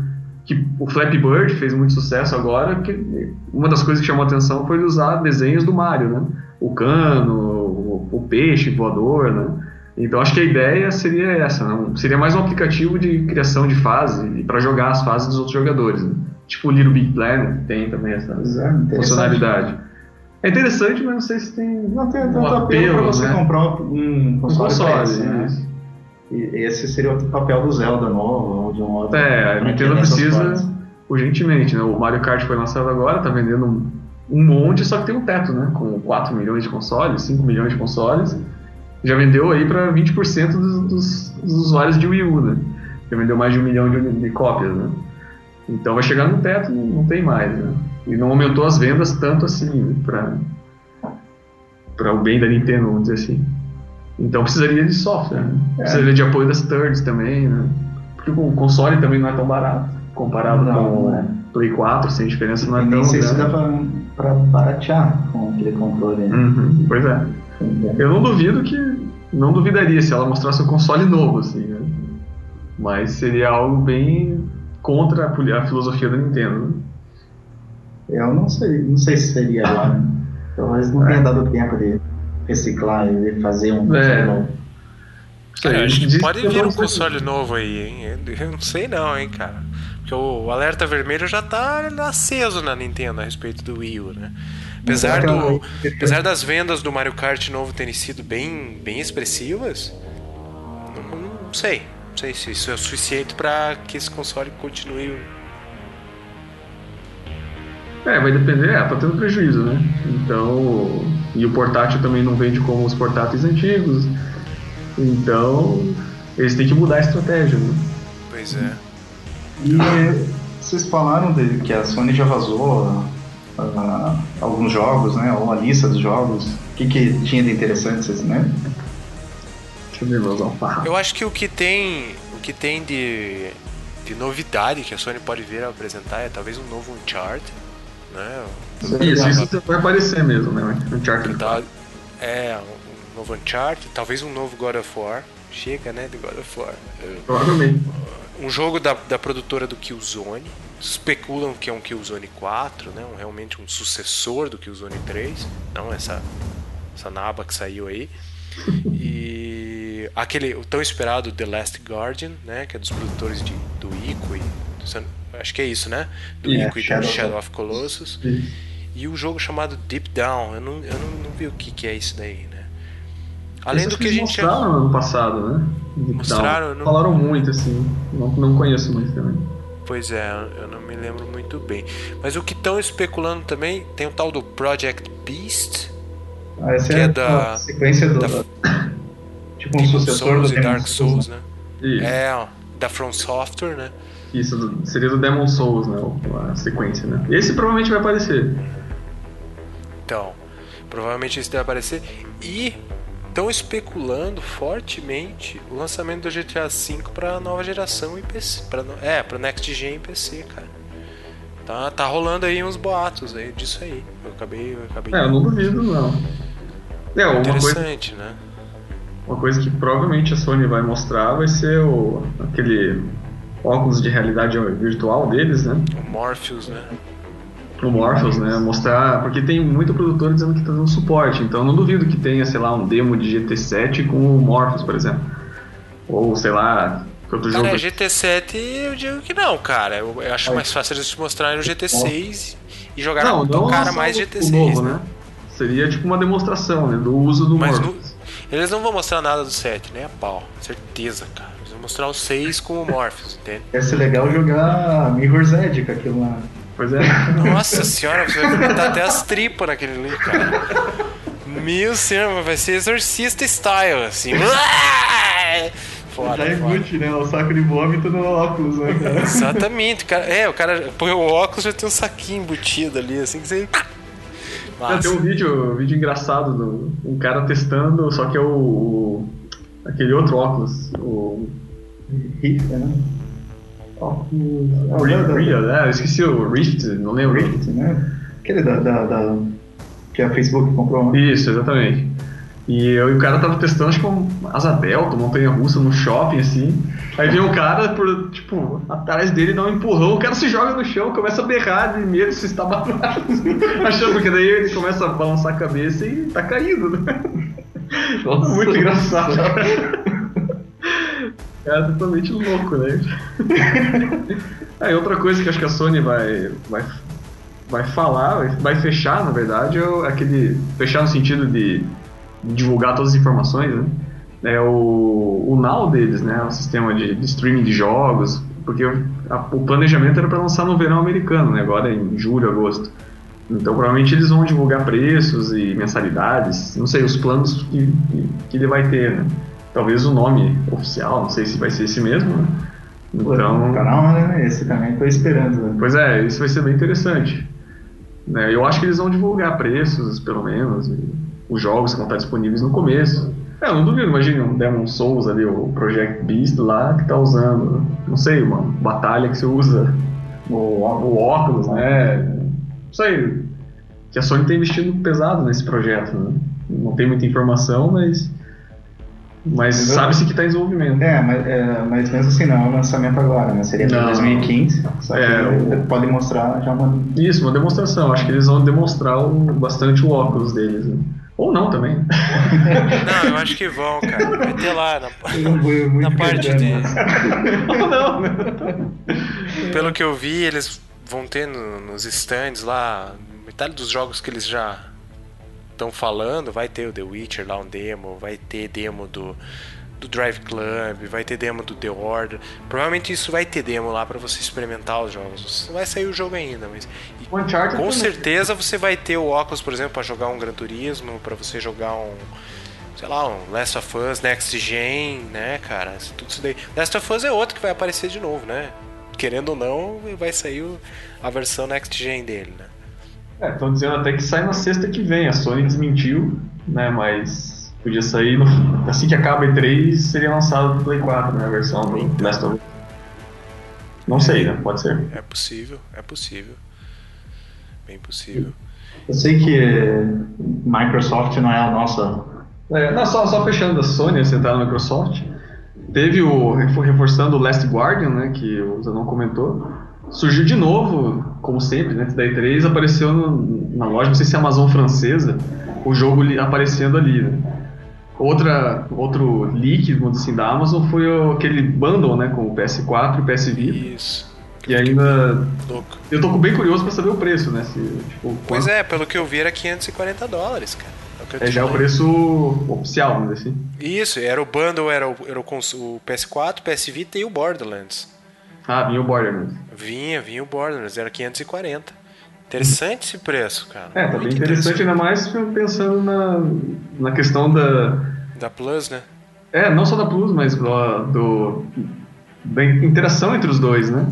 que o Flappy Bird fez muito sucesso agora, que uma das coisas que chamou a atenção foi usar desenhos do Mario, né? O cano, o, o peixe voador, né? Então acho que a ideia seria essa, né? seria mais um aplicativo de criação de fase para jogar as fases dos outros jogadores, né? tipo o Little Big Planet tem também essa é, funcionalidade. É interessante, mas não sei se tem. Não tem tanto um apelo para você né? comprar um console. Um console né? E esse seria o papel do Zelda novo, ou de um outro. É, a Nintendo precisa urgentemente, né? O Mario Kart foi lançado agora, tá vendendo um, um monte, só que tem um teto, né? Com 4 milhões de consoles, 5 milhões de consoles. Já vendeu aí para 20% dos, dos, dos, usuários de Wii U, né? Já vendeu mais de um milhão de, de cópias, né? Então vai chegar no teto, não, não tem mais, né? E não aumentou as vendas tanto assim, né? para o bem da Nintendo, vamos dizer assim. Então precisaria de software, né? É. precisaria de apoio das thirds também, né? Porque o console também não é tão barato comparado não, com o é. Play 4, sem diferença não é tão. Nem sei se dá pra, pra baratear com aquele controle. Uhum, pois é. Eu não duvido que. Não duvidaria se ela mostrasse um console novo, assim, né? Mas seria algo bem contra a filosofia da Nintendo. Né? Eu não sei, não sei se seria lá, né? Talvez não tenha é. dado tempo de reciclar e fazer um é. novo. É, acho que pode vir um console novo aí, hein? Eu não sei não, hein, cara. Porque o alerta vermelho já tá aceso na Nintendo a respeito do Wii U, né? Apesar, do, apesar das vendas do Mario Kart novo terem sido bem, bem expressivas, não, não sei. Não sei se isso é o suficiente para que esse console continue é, vai depender, é, tá tendo prejuízo, né? Então, e o portátil também não vende como os portáteis antigos. Então, eles têm que mudar a estratégia, né? Pois é. E vocês falaram de que a Sony já vazou uh, alguns jogos, né? Ou a lista dos jogos. O que, que tinha de interessante, vocês lembram? Deixa eu ver, vou usar um farrapo. Eu acho que o que tem, o que tem de, de novidade que a Sony pode vir a apresentar é talvez um novo Uncharted né? Isso, isso vai aparecer mesmo, né? Uncharted. Tá, é, um novo Uncharted, talvez um novo God of War. Chega, né, de God of War. Provavelmente. Um jogo da, da produtora do Killzone. Especulam que é um Killzone 4, né? Um, realmente um sucessor do Killzone 3. Não essa, essa naba que saiu aí. E aquele, o tão esperado The Last Guardian, né? Que é dos produtores de, do Ico e do Acho que é isso, né? Do yeah, Ico e do Shadow of Colossus. E o um jogo chamado Deep Down. Eu não, eu não, não vi o que, que é isso daí, né? Além do que a gente. mostraram já... ano passado, né? Deep mostraram? Não... Falaram muito, assim. Não, não conheço muito também. Pois é, eu não me lembro muito bem. Mas o que estão especulando também, tem o tal do Project Beast. Ah, essa que é, é da sequência do. Da, tipo um sucessor Souls do e Dark Souls, né? Isso. É, da From Software, né? Isso, seria do Demon Souls, né? A sequência, né? Esse provavelmente vai aparecer. Então, provavelmente esse deve aparecer. E estão especulando fortemente o lançamento do GTA V para nova geração e PC. Pra, é, para Next Gen e PC, cara. Tá, tá rolando aí uns boatos aí disso aí. Eu acabei. Eu acabei é, eu não duvido, não. É, uma Interessante, coisa, né? Uma coisa que provavelmente a Sony vai mostrar vai ser o, aquele óculos de realidade virtual deles, né? O Morpheus, né? O Morpheus, né? Mostrar. Porque tem muito produtor dizendo que está dando suporte. Então não duvido que tenha, sei lá, um demo de GT7 com o Morpheus, por exemplo. Ou, sei lá. Outro cara, jogo... GT7 eu digo que não, cara. Eu, eu acho mais fácil eles mostrarem o GT6 e jogar não, não cara mais GT6. Novo, né? né? Seria tipo uma demonstração, né? Do uso do Mas Morpheus. No... Eles não vão mostrar nada do 7, nem a pau. Certeza, cara mostrar os seis com o Morpheus, entende? Ia ser legal jogar Mirror's Edge com aquilo lá. Pois é. Nossa senhora, você vai botar até as tripas naquele ali, cara. Meu senhor, vai ser exorcista style, assim. Foda, Já embute, né? O saco de vômito no óculos, né, cara? Exatamente, cara. É, o cara põe o óculos já tem um saquinho embutido ali, assim que você. Massa. Tem um vídeo, um vídeo engraçado do um cara testando, só que é o, o aquele outro óculos, o Rift, né? O Real, né? Eu esqueci o Rift, não lembro. Rift, né? Aquele da, da, da, que a Facebook comprou. Isso, exatamente. E eu e o cara tava testando, acho que um asa delta, montanha russa no shopping, assim. Aí vem um cara, por, tipo, atrás dele, dá um empurrão, o cara se joga no chão, começa a berrar de medo, se está achando que daí ele começa a balançar a cabeça e tá caindo, né? Nossa, Muito engraçado. É totalmente louco, né? Aí outra coisa que acho que a Sony vai, vai, vai falar, vai, vai fechar, na verdade, é aquele. Fechar no sentido de divulgar todas as informações, né? É o, o Now deles, né? O sistema de, de streaming de jogos, porque a, o planejamento era para lançar no verão americano, né? Agora em julho, agosto. Então provavelmente eles vão divulgar preços e mensalidades, não sei, os planos que, que, que ele vai ter, né? Talvez o nome oficial, não sei se vai ser esse mesmo, né? Então, canal, né? Esse também estou esperando. Né? Pois é, isso vai ser bem interessante. Né? Eu acho que eles vão divulgar preços, pelo menos, os jogos que vão estar disponíveis no começo. É, eu não duvido, imagine um Demon Souls ali, o Project Beast lá, que está usando, não sei, uma batalha que você usa o, o óculos, né? Não sei. Que a Sony tem investido pesado nesse projeto, né? Não tem muita informação, mas mas sabe-se que está em desenvolvimento. É mas, é, mas mesmo assim não é um lançamento agora, né? Seria para 2015. Só que é, pode mostrar já uma. Isso, uma demonstração. Acho que eles vão demonstrar o, bastante o óculos deles. Né? Ou não também. Não, eu acho que vão, cara. Vai ter lá na, na parte de. Ou não? Pelo que eu vi, eles vão ter no, nos stands lá metade dos jogos que eles já estão falando, vai ter o The Witcher lá um demo, vai ter demo do, do Drive Club, vai ter demo do The Order. Provavelmente isso vai ter demo lá para você experimentar os jogos. Não vai sair o jogo ainda, mas com certeza você vai ter o óculos, por exemplo, para jogar um Gran Turismo, para você jogar um sei lá, um Last of Us Next Gen, né, cara? Tudo isso daí. Last of Us é outro que vai aparecer de novo, né? Querendo ou não, vai sair a versão Next Gen dele, né? É, estão dizendo até que sai na sexta que vem. A Sony desmentiu, né? Mas podia sair no, assim que acaba E3 seria lançado no Play 4, né? A versão do Last of Não sei, né? Pode ser. É possível, é possível. Bem possível. Eu sei que Microsoft não é a nossa. É, não, só, só fechando a Sony, você tá na Microsoft. Teve o. reforçando o Last Guardian, né? Que o Zanon comentou surgiu de novo, como sempre, dentro da E3, apareceu no, na loja, não sei se é Amazon francesa, o jogo aparecendo ali, né? Outra, outro leak, assim, da Amazon foi aquele bundle, né, com o PS4 e o PS Vita. Isso. E ainda. Louco. Eu tô bem curioso pra saber o preço, né? Se, tipo, pois é, pelo que eu vi era 540 dólares, cara. É, é já o preço oficial, vamos dizer assim. Isso, era o bundle, era o, era o, o PS4, PS Vita e o Borderlands. Ah, vinha o Borderlands. Vinha, vinha o Borderlands, era 540. Interessante esse preço, cara. É, tá bem interessante, ainda mais pensando na, na questão da. Da Plus, né? É, não só da Plus, mas do, do da interação entre os dois, né?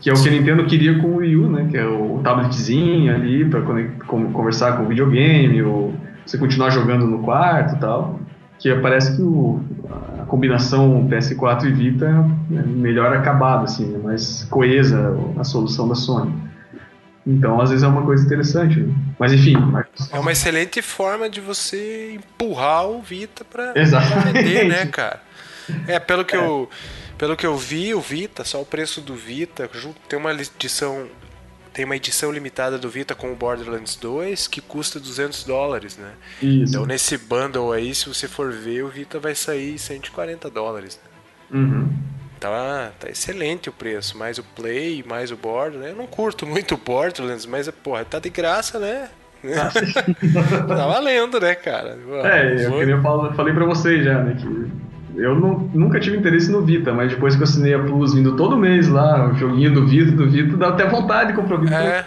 Que é o que a Nintendo queria com o Wii U, né? Que é o tabletzinho ali pra conversar com o videogame, ou você continuar jogando no quarto e tal que parece que o, a combinação PS4 e Vita é melhor acabada, assim, é mais coesa a solução da Sony. Então, às vezes é uma coisa interessante. Né? Mas enfim. É uma excelente forma de você empurrar o Vita para vender, né, cara? É, pelo que, é. Eu, pelo que eu vi, o Vita, só o preço do Vita, tem uma edição tem uma edição limitada do Vita com o Borderlands 2 que custa 200 dólares, né? Isso. Então nesse bundle aí, se você for ver, o Vita vai sair 140 dólares. Né? Uhum. Tá, tá excelente o preço, mais o Play, mais o Borderlands. Eu não curto muito o Borderlands, mas porra, tá de graça, né? Ah, tá valendo, né, cara? É, eu falar, falei pra vocês já, né, que eu não, nunca tive interesse no Vita, mas depois que eu assinei a Plus vindo todo mês lá, o joguinho do Vita, do Vita, dá até vontade de comprar o Vita. É.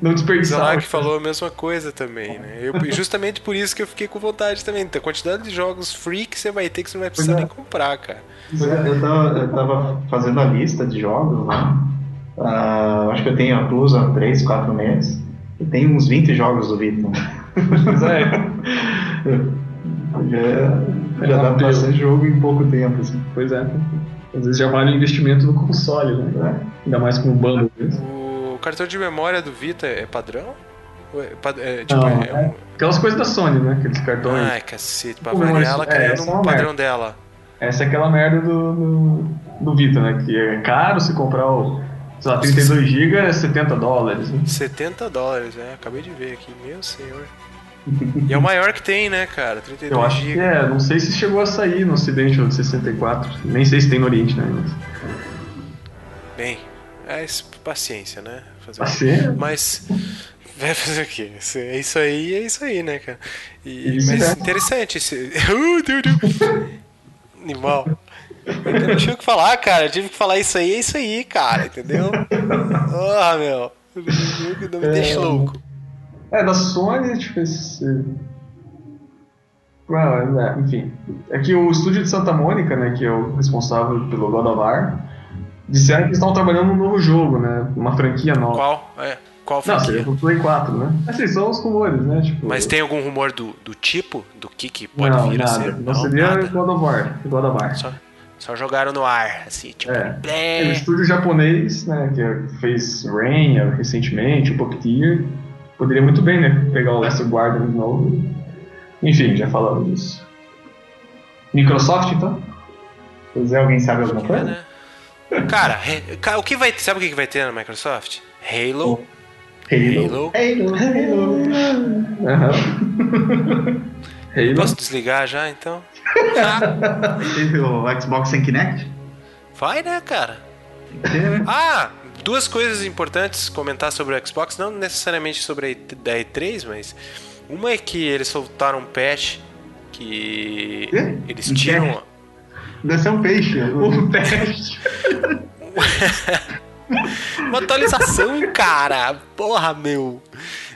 não desperdiçar. O que falou a mesma coisa também, né? Eu, justamente por isso que eu fiquei com vontade também. A quantidade de jogos free que você vai ter que você não vai precisar é. nem comprar, cara. Eu tava, eu tava fazendo a lista de jogos lá. Uh, acho que eu tenho a Plus há 3, 4 meses. E tem uns 20 jogos do Vita. Pois é. Já, dá pra ser jogo em pouco tempo, assim. Pois é. Às vezes já vale o investimento no console, né? É. Ainda mais com o bundle. O cartão de memória do Vita é padrão? É, tipo, não, é, é, aquelas coisas da Sony, né? Aqueles cartões. Ai, cacete, pra variar ela é, um padrão merda. dela. Essa é aquela merda do, do, do Vita, né? Que é caro se comprar o. Sei lá, 32 GB é 70 dólares. Né? 70 dólares, é. Acabei de ver aqui, meu senhor. E é o maior que tem, né, cara? 32 Eu acho que é, não sei se chegou a sair no ocidente o de 64. Nem sei se tem no oriente, né? Mas... Bem, é paciência, né? Fazer paciência? Mas vai fazer o quê? É isso aí, é isso aí, né, cara? E, isso mas é. interessante. Esse... Animal. Eu não tinha o que falar, cara. Eu tive que falar isso aí, é isso aí, cara, entendeu? Ah, oh, meu. Não me é, deixa louco. É, da Sony, tipo, esse. Well, é, enfim. É que o estúdio de Santa Mônica, né, que é o responsável pelo God of War, disseram que estão trabalhando num novo jogo, né? Uma franquia nova. Qual? É. Qual franquia? Não, seria pro Play 4, né? Assim, são os rumores, né? Tipo... Mas tem algum rumor do, do tipo? Do que, que pode não, vir nada. a ser? Não, não seria nada. God of War. God of War. Só, só jogaram no ar, assim, tipo... É. é o estúdio japonês, né? Que fez Rain recentemente, o Puppeteer. Poderia muito bem, né? Pegar o Last Guardian de novo. Enfim, já falamos disso. Microsoft, então? Pois é, alguém sabe alguma coisa? Né? Cara, o que vai sabe o que vai ter na Microsoft? Halo. Halo. Halo. Halo. Halo. Uhum. Halo. Posso desligar já então? o Xbox sem Kinect? Vai, né, cara? Né? Ah, duas coisas importantes comentar sobre o Xbox, não necessariamente sobre a E3, mas uma é que eles soltaram um patch que eles tiram. Deve ser um peixe. Um peixe. uma atualização, cara. Porra, meu.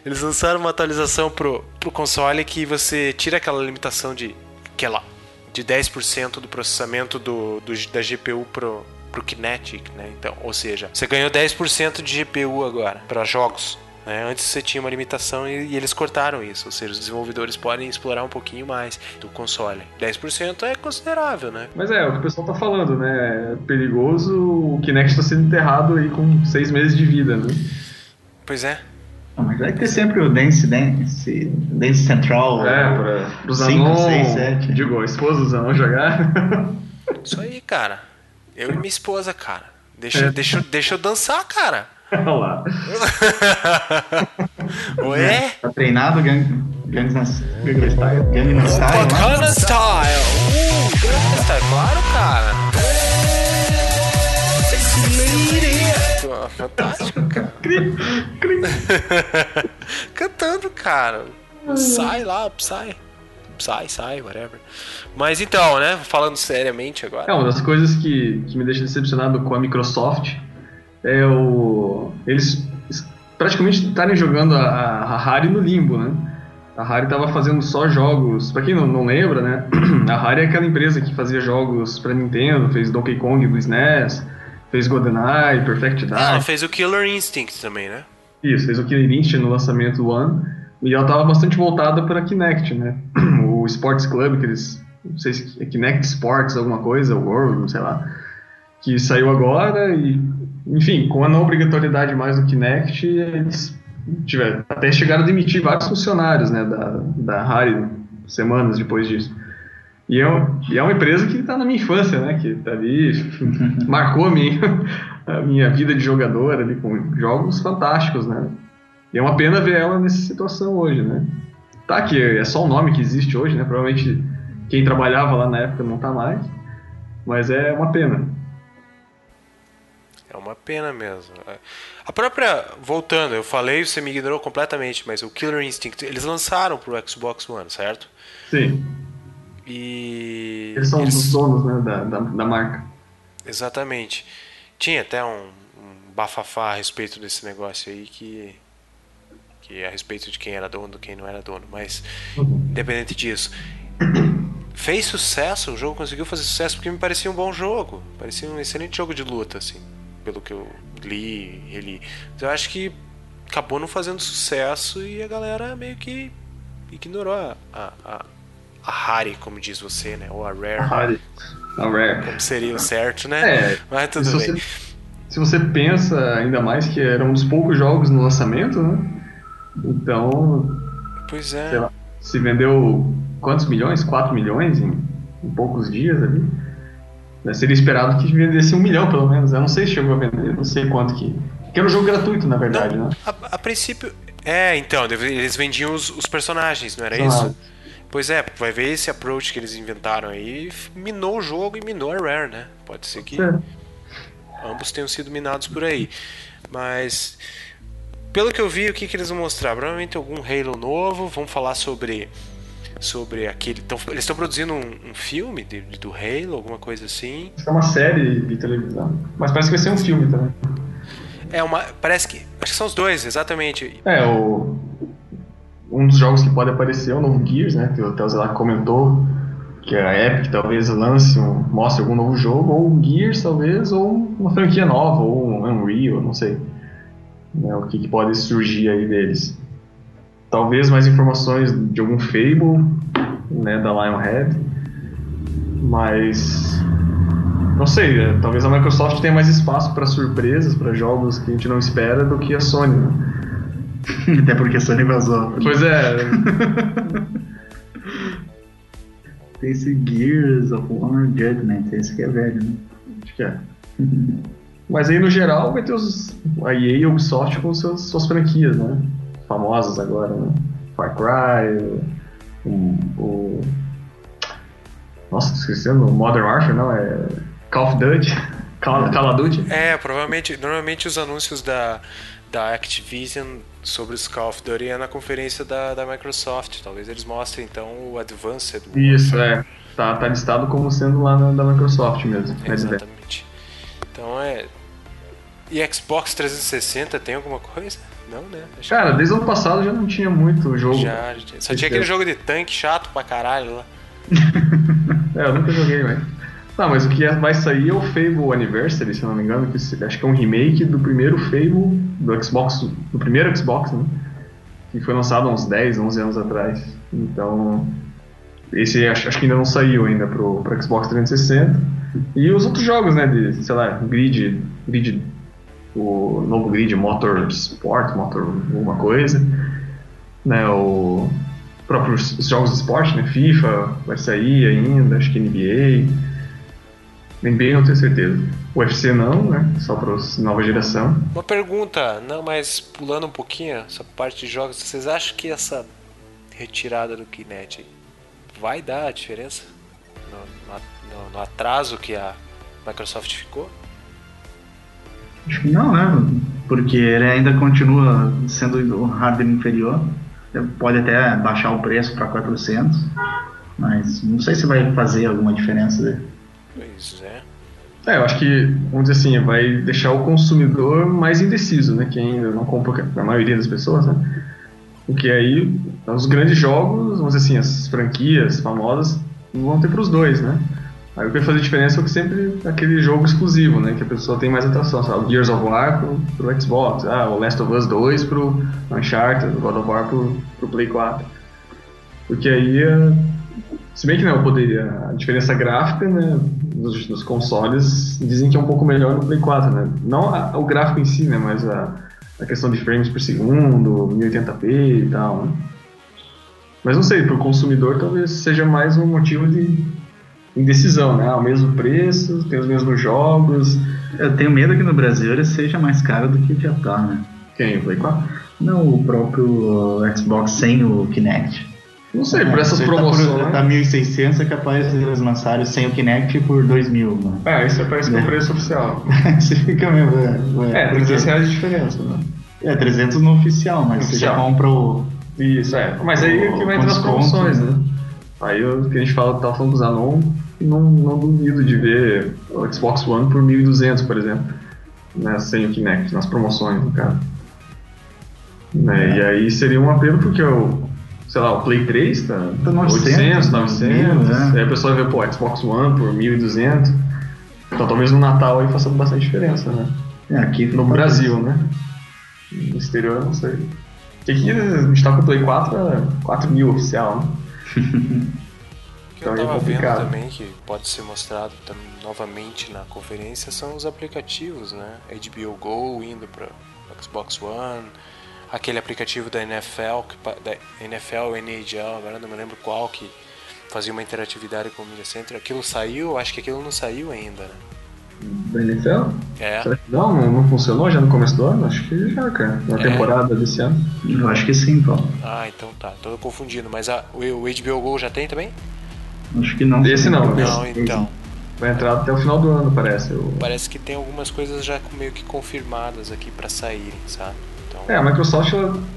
Eles lançaram uma atualização pro, pro console que você tira aquela limitação de. aquela. de 10% do processamento do, do, da GPU pro, pro Kinetic, né? Então, ou seja, você ganhou 10% de GPU agora para jogos. Né? Antes você tinha uma limitação e, e, eles cortaram isso, ou seja, os desenvolvedores podem explorar um pouquinho mais do console. 10% é considerável, né? Mas é, é, o que o pessoal tá falando, né? É perigoso, o Kinect está sendo enterrado aí com seis meses de vida, né? Pois é. Não, mas vai ter sempre o Dance Dance, Dance Central. É, para os anões. 6, 7. Digo, a esposa dos anões jogar. Isso aí, cara. Eu e minha esposa, cara. Deixa, é. deixa, deixa eu dançar, cara. Olha lá. Ué? Tá treinado, Gang, Gangnam Style? Gangnam Style? Gangnam Style! Uh, Gangnam Style, claro, cara. Fantástico, cara. Cantando, cara. Sai lá, sai. Sai, sai, whatever. Mas então, né? Falando seriamente agora. É, uma das coisas que, que me deixa decepcionado com a Microsoft é o. Eles praticamente estarem jogando a, a Harry no limbo, né? A Harry estava fazendo só jogos. Para quem não, não lembra, né? A Harry é aquela empresa que fazia jogos para Nintendo, fez Donkey Kong do SNES, fez GoldenEye, Perfect Dark. Ela fez o Killer Instinct também, né? Isso, fez o Killer Instinct no lançamento do One. E ela estava bastante voltada para Kinect, né? O Sports Club, que eles. Não sei se é Kinect Sports, alguma coisa, World, não sei lá. Que saiu agora e enfim, com a não obrigatoriedade mais do Kinect, eles tiveram, até chegaram a demitir vários funcionários né, da, da Harry semanas depois disso. E é, e é uma empresa que está na minha infância, né? Que tá ali, marcou a minha, a minha vida de jogador ali com jogos fantásticos, né? E é uma pena ver ela nessa situação hoje, né? Tá, que é só o nome que existe hoje, né? Provavelmente quem trabalhava lá na época não tá mais, mas é uma pena. É uma pena mesmo. A própria. Voltando, eu falei, você me ignorou completamente, mas o Killer Instinct, eles lançaram pro Xbox One, certo? Sim. E. Eles são eles... os donos né, da, da, da, marca. Exatamente. Tinha até um, um bafafá a respeito desse negócio aí que. Que é a respeito de quem era dono, quem não era dono, mas uhum. independente disso. Fez sucesso, o jogo conseguiu fazer sucesso porque me parecia um bom jogo. Parecia um excelente jogo de luta, assim pelo que eu li, reli. Eu acho que acabou não fazendo sucesso e a galera meio que ignorou a, a, a, a Harry, como diz você, né? Ou a Rare. A Harry. A Rare. Como seria o certo, né? É, Mas tudo se bem. Você, se você pensa ainda mais que era um dos poucos jogos no lançamento, né? Então. Pois é. Lá, se vendeu quantos milhões? 4 milhões em, em poucos dias ali. Né, seria esperado que vendesse um milhão, pelo menos. Eu não sei se chegou a vender, não sei quanto que. Que era um jogo gratuito, na verdade, não, né? A, a, princípio. É, então, eles vendiam os, os personagens, não era isso? Pois é, vai ver esse approach que eles inventaram aí, minou o jogo e minou a Rare, né? Pode ser que é. ambos tenham sido minados por aí. Mas, pelo que eu vi, o que, que eles vão mostrar? Provavelmente algum Halo novo, vão falar sobre sobre aquele. Tão, eles estão produzindo um, um filme de, de, do Halo, alguma coisa assim. Acho que é uma série de televisão. Mas parece que vai ser um filme também. É uma. Parece que. Acho que são os dois, exatamente. É, o. Um dos jogos que pode aparecer é o novo Gears, né? Que o Telzela comentou que a Epic talvez lance um, mostre algum novo jogo, ou um Gears talvez, ou uma franquia nova, ou um Unreal, não sei. Né, o que, que, pode surgir aí deles. Talvez mais informações de algum Fable, né, da Lionhead, mas não sei, é, talvez a Microsoft tenha mais espaço para surpresas, para jogos que a gente não espera do que a Sony. Né? Até porque a Sony vazou. Pois é. Tem esse Gears of Honor Judgment, esse que é velho, né? Acho que é. Mas aí no geral vai ter os, a EA e a Ubisoft com seus, suas franquias, né? Famosas agora, né? Far Cry, o. o nossa, esquecendo, Modern Warfare, não, é Call of Duty? Call, Call of Duty? É, provavelmente, normalmente os anúncios da, da Activision sobre os Call of Duty é na conferência da, da Microsoft. Talvez eles mostrem então o Advanced. Isso, é. Tá, tá listado como sendo lá na, da Microsoft mesmo. Exatamente. Então é. E Xbox 360 tem alguma coisa? Não, né? Acho Cara, desde o ano passado já não tinha muito jogo. Já, só tinha aquele jogo de tanque chato pra caralho lá. é, eu nunca joguei, velho. Não, mas o que vai sair é o Fable Anniversary, se não me engano, que acho que é um remake do primeiro Fable do Xbox, do primeiro Xbox, né? Que foi lançado há uns 10, 11 anos atrás. Então, esse acho, acho que ainda não saiu ainda pro, pro Xbox 360. E os outros jogos, né, de, sei lá, Grid, Grid o novo Grid Motor Sport, Motor alguma coisa, né, o próprios jogos de esporte, né, FIFA vai sair ainda, acho que NBA NBA não tenho certeza. O UFC não, né? Só para nova geração. Uma pergunta, não, mas pulando um pouquinho essa parte de jogos, vocês acham que essa retirada do Kinect vai dar a diferença no, no, no atraso que a Microsoft ficou? Acho que não, né? Porque ele ainda continua sendo o hardware inferior. Pode até baixar o preço para 400, mas não sei se vai fazer alguma diferença Pois é. É, eu acho que, vamos dizer assim, vai deixar o consumidor mais indeciso, né? Que ainda não compra, a maioria das pessoas, né? Porque aí, os grandes jogos, vamos dizer assim, as franquias famosas, vão ter para os dois, né? Aí o que vai fazer diferença é que sempre aquele jogo exclusivo, né? Que a pessoa tem mais atração. Sabe? Gears of War pro, pro Xbox, ah, o Last of Us 2 pro Uncharted, o God of War pro, pro Play 4. Porque aí é se bem que não, poderia. A diferença gráfica, né, dos, dos, consoles dizem que é um pouco melhor no Play 4, né? Não a, o gráfico em si, né, mas a, a questão de frames por segundo, 1080p e tal, né? Mas não sei, para o consumidor talvez seja mais um motivo de indecisão, né? O mesmo preço, tem os mesmos jogos. Eu tenho medo que no Brasil ele seja mais caro do que já tá, né? Quem? O Play 4? Não, o próprio Xbox sem o Kinect. Não sei, por essas promoções. Tá, por, tá 1.600 é capaz de eles lançarem sem o Kinect por 2.000, né? É, isso parece que é o preço oficial. você fica mesmo. É, é 300 reais de diferença, né? É, 300 no oficial, mas oficial. você já compra o. Isso, é. Mas aí é que vai entrar as promoções, né? Aí o que a gente fala, tava falando com o Zanon, não, não duvido de ver o Xbox One por 1.200, por exemplo. Né, sem o Kinect, nas promoções, no caso. Né, é. E aí seria um apelo porque o sei lá, o Play 3 tá, tá 900, 800, 900. Né? Aí a pessoa vê, pô, Xbox One por 1.200. Então talvez no Natal aí faça bastante diferença, né? É, aqui no Brasil, né? No exterior eu não sei. Porque aqui a gente tá com o Play 4 a 4 mil oficial, né? que eu então, é tava é vendo também que pode ser mostrado novamente na conferência são os aplicativos, né? HBO Go indo para Xbox One, aquele aplicativo da NFL, da NFL, NHL, agora não me lembro qual, que fazia uma interatividade com o Media Center. Aquilo saiu? Acho que aquilo não saiu ainda, né? Da NFL? É. Não, não funcionou já no começo do ano? Acho que já, cara. Na é. temporada desse ano. Eu acho que sim, Paulo. Ah, então tá. Tô confundindo. Mas a, o, o HBO Go já tem também? Acho que não. Esse não. Não, então. Vai entrar até o final do ano, parece. Eu... Parece que tem algumas coisas já meio que confirmadas aqui para saírem, sabe? Então... É, a Microsoft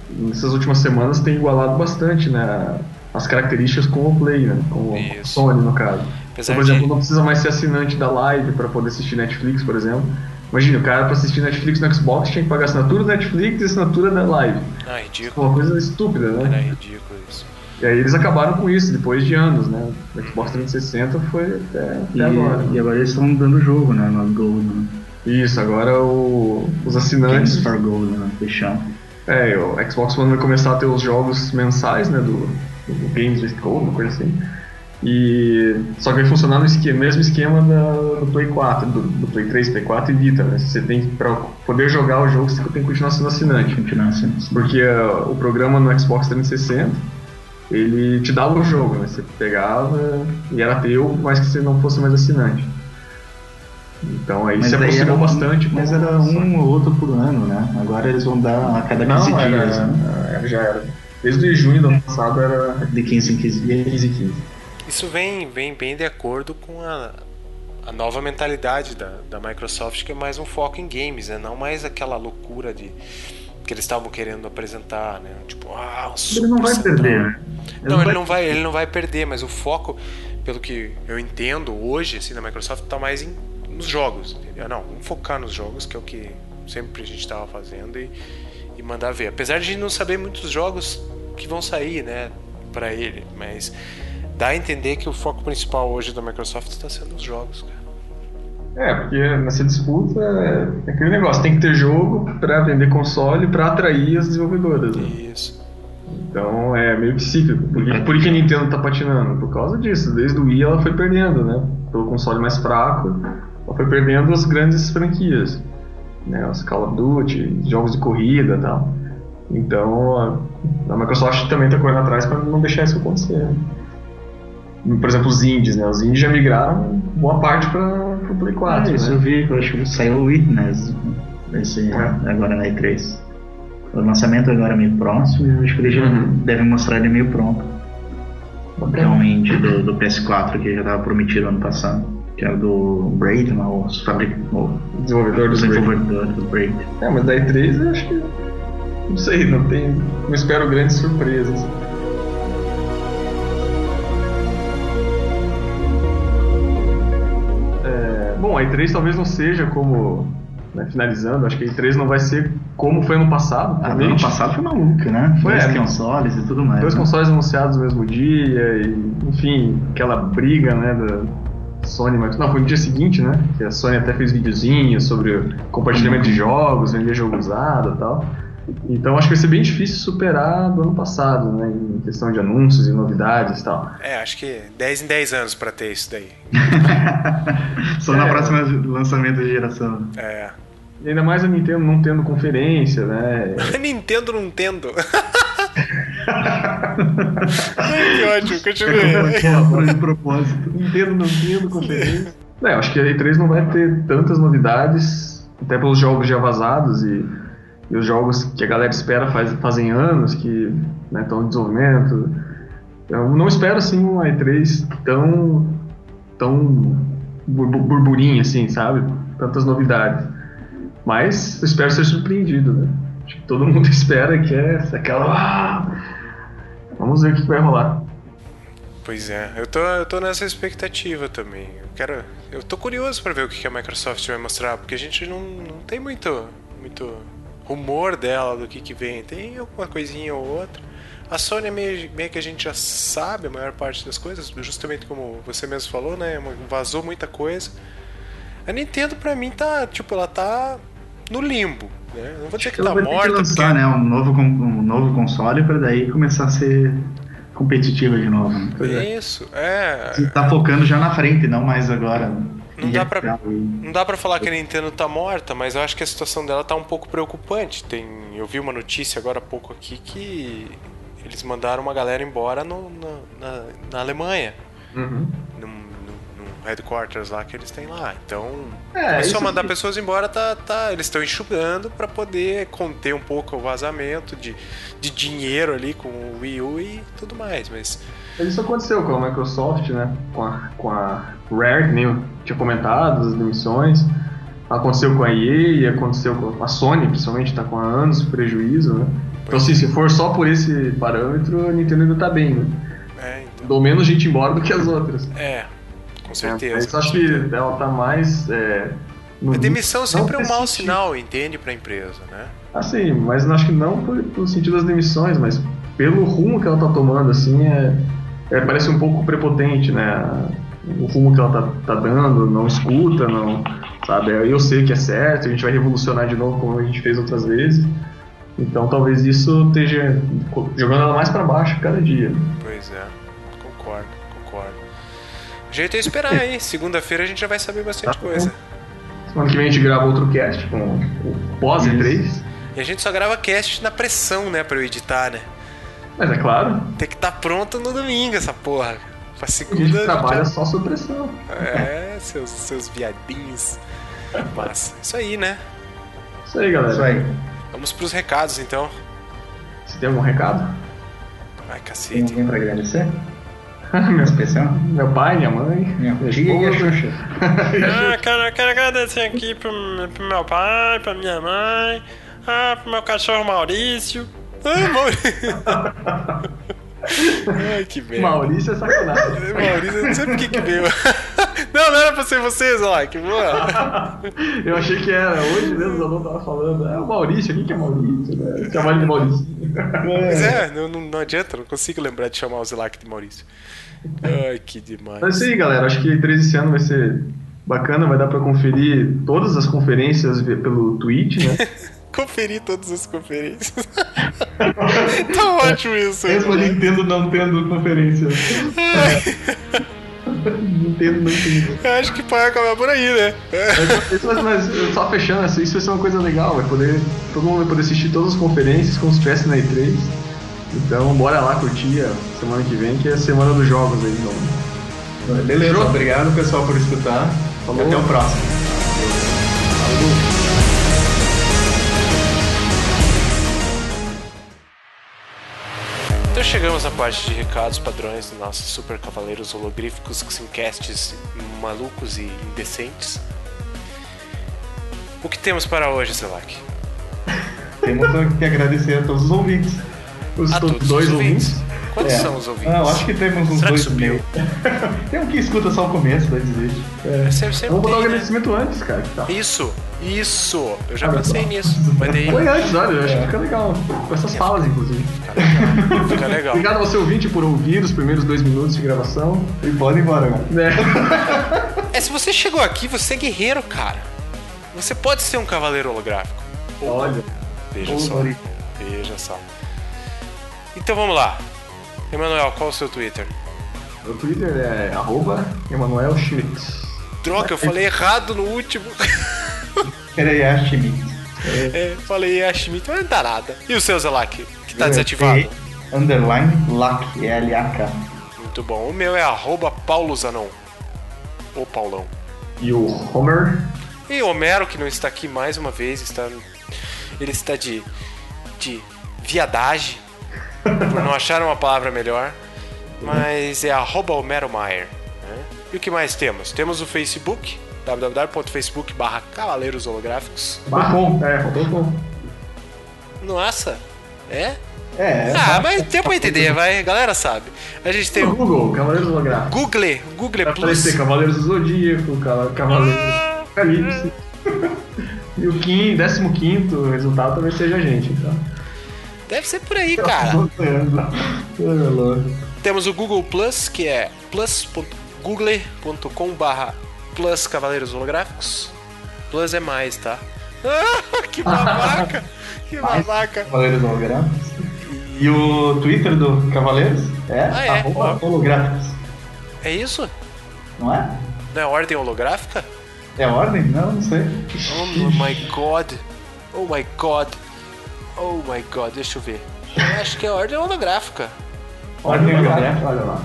nessas últimas semanas tem igualado bastante, né? As características com o Play, né? Com o Sony, no caso. Então, por exemplo, de... não precisa mais ser assinante da Live para poder assistir Netflix, por exemplo. Imagina, o cara para assistir Netflix no Xbox tinha que pagar assinatura da Netflix e assinatura da Live. Ah, ridículo. Uma coisa estúpida, né? Era ridículo isso. E aí eles acabaram com isso depois de anos, né? O Xbox 360 foi até, até e, agora. E agora eles estão dando jogo, né? No Gold, né? Isso, agora o, os assinantes. Games for Gold, né? Fechando. É, o Xbox One vai começar a ter os jogos mensais, né? Do, do Games with Gold, uma coisa assim. E só que vai funcionar no esquema, mesmo esquema da, do Play 4, do, do, Play 3, Play 4 e Vita, né? Você tem para poder jogar o jogo, você tem que continuar sendo assinante. Continuar sendo Porque uh, o programa no Xbox 360 ele te dava o jogo, né? Você pegava e era teu, mas que você não fosse mais assinante. Então aí mas se aproximou bastante. Mas era um ou outro por ano, né? Agora eles vão dar a cada 15 não, dias. Era, né? Já era. Desde junho do ano passado era. De 15 em 15 dias. 15 em 15. Isso vem, vem bem de acordo com a, a nova mentalidade da, da Microsoft, que é mais um foco em games, né? Não mais aquela loucura de que eles estavam querendo apresentar, né? Tipo, ah, um Ele não vai central. perder, né? Ele não, ele não vai, ele não vai perder, mas o foco, pelo que eu entendo hoje, assim, da Microsoft, está mais em, nos jogos, entendeu? Não, vamos focar nos jogos, que é o que sempre a gente estava fazendo e, e mandar ver. Apesar de não saber muitos jogos que vão sair, né, para ele, mas dá a entender que o foco principal hoje da Microsoft está sendo os jogos, cara. É, porque nessa disputa é aquele negócio, tem que ter jogo para vender console para atrair as desenvolvedoras. Né? Isso. Então é meio que cíclico. Por que, por que a Nintendo tá patinando? Por causa disso. Desde o Wii ela foi perdendo, né? Pelo console mais fraco, ela foi perdendo as grandes franquias. Né? Os Call of Duty, jogos de corrida e tal. Então a, a Microsoft também tá correndo atrás para não deixar isso acontecer. Por exemplo, os indies, né? Os indies já migraram boa parte para o Play 4. É, isso né? eu vi, eu acho que saiu o Witness esse, é. agora na E3. O lançamento agora é meio próximo e acho que eles já uhum. devem mostrar ele meio pronto. Que é do, do PS4 que já estava prometido ano passado. Que é o do Braid, né, os fabric... o desenvolvedor do, desenvolvedor do Braid. É, mas da E3 eu acho que. Não sei, não tem. Não espero grandes surpresas. Bom, a E3 talvez não seja como né, finalizando, acho que a E3 não vai ser como foi ano passado. Ah, ano passado foi maluca, né? Foi, Dois é, consoles e tudo mais. Dois né? consoles anunciados no mesmo dia, e, enfim, aquela briga, né, da Sony, mas não, foi no dia seguinte, né, que a Sony até fez videozinhos sobre compartilhamento de jogos, vender jogo usado e tal. Então acho que vai ser bem difícil superar do ano passado, né? Em questão de anúncios e novidades e tal. É, acho que 10 em 10 anos para ter isso daí. Só é. na próxima lançamento de geração. É. E ainda mais a Nintendo não tendo conferência, né? A Nintendo não tendo. Que ótimo, continua. É de propósito. Nintendo não tendo conferência. É, acho que a E3 não vai ter tantas novidades, até pelos jogos já vazados e, e os jogos que a galera espera faz, fazem anos, que né, estão em desenvolvimento. Eu não espero assim uma E3 tão, tão burburinho assim, sabe? Tantas novidades. Mas eu espero ser surpreendido, né? Acho que todo mundo espera que é aquela. Ah! Vamos ver o que vai rolar. Pois é, eu tô, eu tô nessa expectativa também. Eu quero. Eu tô curioso para ver o que a Microsoft vai mostrar, porque a gente não, não tem muito, muito rumor dela do que, que vem. Tem alguma coisinha ou outra. A Sony é meio, meio que a gente já sabe a maior parte das coisas, justamente como você mesmo falou, né? Vazou muita coisa. A Nintendo pra mim tá, tipo, ela tá no limbo. Né? Não vou dizer que, que tá morta. Ter que lançar, porque... né, um novo, um novo console para daí começar a ser competitiva de novo. Né? Isso, é. Você tá focando já na frente, não mais agora. Não dá, pra, não dá pra falar que a Nintendo tá morta, mas eu acho que a situação dela tá um pouco preocupante. Tem, eu vi uma notícia agora há pouco aqui que eles mandaram uma galera embora no, na, na, na Alemanha. Uhum. Num, num, headquarters lá que eles têm lá. Então, é, começou a mandar aqui. pessoas embora, tá, tá, eles estão enxugando para poder conter um pouco o vazamento de, de dinheiro ali com o Wii U e tudo mais. Mas isso aconteceu com a Microsoft, né? Com a, com a Rare, que nem tinha comentado, as demissões. Aconteceu com a EA aconteceu com a Sony, principalmente, está com anos de prejuízo, né? Então, assim, se for só por esse parâmetro, a Nintendo ainda tá bem, né? É, então... Dou menos gente embora do que as outras. É, com certeza. É, mas acho que ela tá mais. É, a demissão sempre é um mau sinal, entende, para a empresa, né? Ah, sim, mas acho que não por sentido das demissões, mas pelo rumo que ela tá tomando, assim, é, é, parece um pouco prepotente, né? O rumo que ela tá, tá dando, não escuta, não. Sabe? Eu sei que é certo, a gente vai revolucionar de novo como a gente fez outras vezes. Então talvez isso esteja jogando ela mais para baixo cada dia. Pois é, concordo, concordo. O jeito é esperar aí. Segunda-feira a gente já vai saber bastante tá coisa. Semana que vem a gente grava outro cast com o pós-E3. E a gente só grava cast na pressão, né, pra eu editar, né? Mas é claro. Tem que estar tá pronto no domingo essa porra. Pra segunda. A gente trabalha já... só sob pressão. É, seus, seus viadinhos. Massa. Isso aí, né? Isso aí, galera. Isso aí. Vamos pros recados então. Você tem algum recado? Ai, cacete. Tem alguém pra agradecer? Meu especial? Meu pai, minha mãe, minha tia e a Xuxa. ah, quero, quero agradecer aqui pro, pro meu pai, pra minha mãe, ah, pro meu cachorro Maurício. Ah, Ai, que merda. Maurício é sacanagem. Maurício, eu não sei por que que veio. Não, não era pra ser vocês, lá, que boa. Eu achei que era. Hoje mesmo o Zanon tava falando. É o Maurício, quem que é Maurício? Né? Chamar de Maurício. Pois é, não, não adianta, não consigo lembrar de chamar o Zelac de Maurício. Ai, que demais. Mas sim, galera, acho que 13 esse ano vai ser bacana, vai dar pra conferir todas as conferências pelo Twitch, né? Conferir todas as conferências. tá ótimo isso. Mesmo a Nintendo não tendo conferência. Nintendo não tem. Eu acho que pode acabar por aí, né? Mas, mas, só fechando, assim, isso vai ser uma coisa legal. Vai poder, todo mundo vai poder assistir todas as conferências como se estivesse na E3. Então, bora lá curtir a semana que vem, que é a semana dos jogos aí. Então. Beleza, obrigado pessoal por escutar. Falou. E até o próximo. Falou. Então chegamos à parte de recados padrões dos nossos super cavaleiros são casts malucos e indecentes. O que temos para hoje, Zelak? temos que agradecer a todos os ouvintes. Os a todos dois os ouvintes. ouvintes. Quantos é. são os ouvintes? Não, acho que temos uns Será dois mil. Tem um que escuta só o começo, daí desiste. É. Sempre, sempre Vamos botar o né? agradecimento né? antes, cara. Tá. Isso, isso. Eu já ah, pensei tá. nisso. Mas daí... Foi antes, olha, eu acho que fica legal. Com essas falas, inclusive. Fica legal. Fica legal. Obrigado ao seu ouvinte por ouvir os primeiros dois minutos de gravação. E pode ir embora, É. é, se você chegou aqui, você é guerreiro, cara. Você pode ser um cavaleiro holográfico. Olha. Veja só. Veja só. Então vamos lá. Emanuel, qual é o seu Twitter? Meu Twitter é arroba Emanuel Schmidt. Droga, eu falei errado no último. Era Yash Schmidt. É, falei Yash Schmidt, mas não dá nada. E o seu Zelak, que tá desativado? É underline LAK, L-A-K. Muito bom. O meu é arroba Paulo Zanon. Ou Paulão. E o Homer? E o Homero, que não está aqui mais uma vez, está. Ele está de. de viadagem por não achar uma palavra melhor. Mas é arroba Né? E o que mais temos? Temos o Facebook, www.facebook barra Cavaleiros Holográficos. Barrom, é, Nossa, é? É. Ah, mas tem pra entender, vai. A galera sabe. A gente tem o. Google, Cavaleiros Holográficos. Google, Google Vai Plus. aparecer Cavaleiros do Zodíaco, Cavaleiros ah. Apocalipse. e o 15, 15 resultado talvez seja a gente, então. Deve ser por aí, cara. Temos o Google Plus, que é plus.google.com barra plus cavaleiros holográficos. Plus é mais, tá? Ah, que babaca! que babaca! Cavaleiros holográficos. E o Twitter do Cavaleiros é, ah, é? holográficos. É isso? Não é? Não é ordem holográfica? É ordem? Não, não sei. Oh my god. Oh my god. Oh my god, deixa eu ver. Eu acho que é ordem holográfica. Ordem holográfica, olha lá.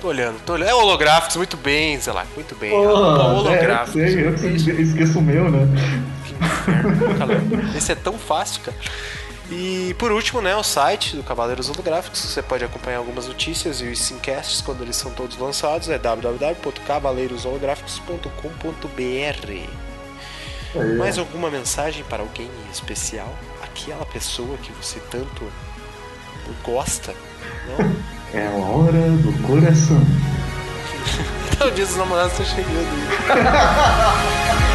Tô olhando, tô olhando. É holográficos, muito bem, Zelac, muito bem. Oh, holográficos. É, eu, sei, eu esqueço o meu, né? Que inferno, Esse é tão fácil, cara. E por último, né, o site do Cavaleiros Holográficos, você pode acompanhar algumas notícias e os simcasts quando eles são todos lançados, é www.cavaleirosholographicos.com.br. Mais alguma mensagem para alguém especial? Aquela pessoa que você tanto gosta? Não? É a hora do coração. Talvez os namorados estão chegando.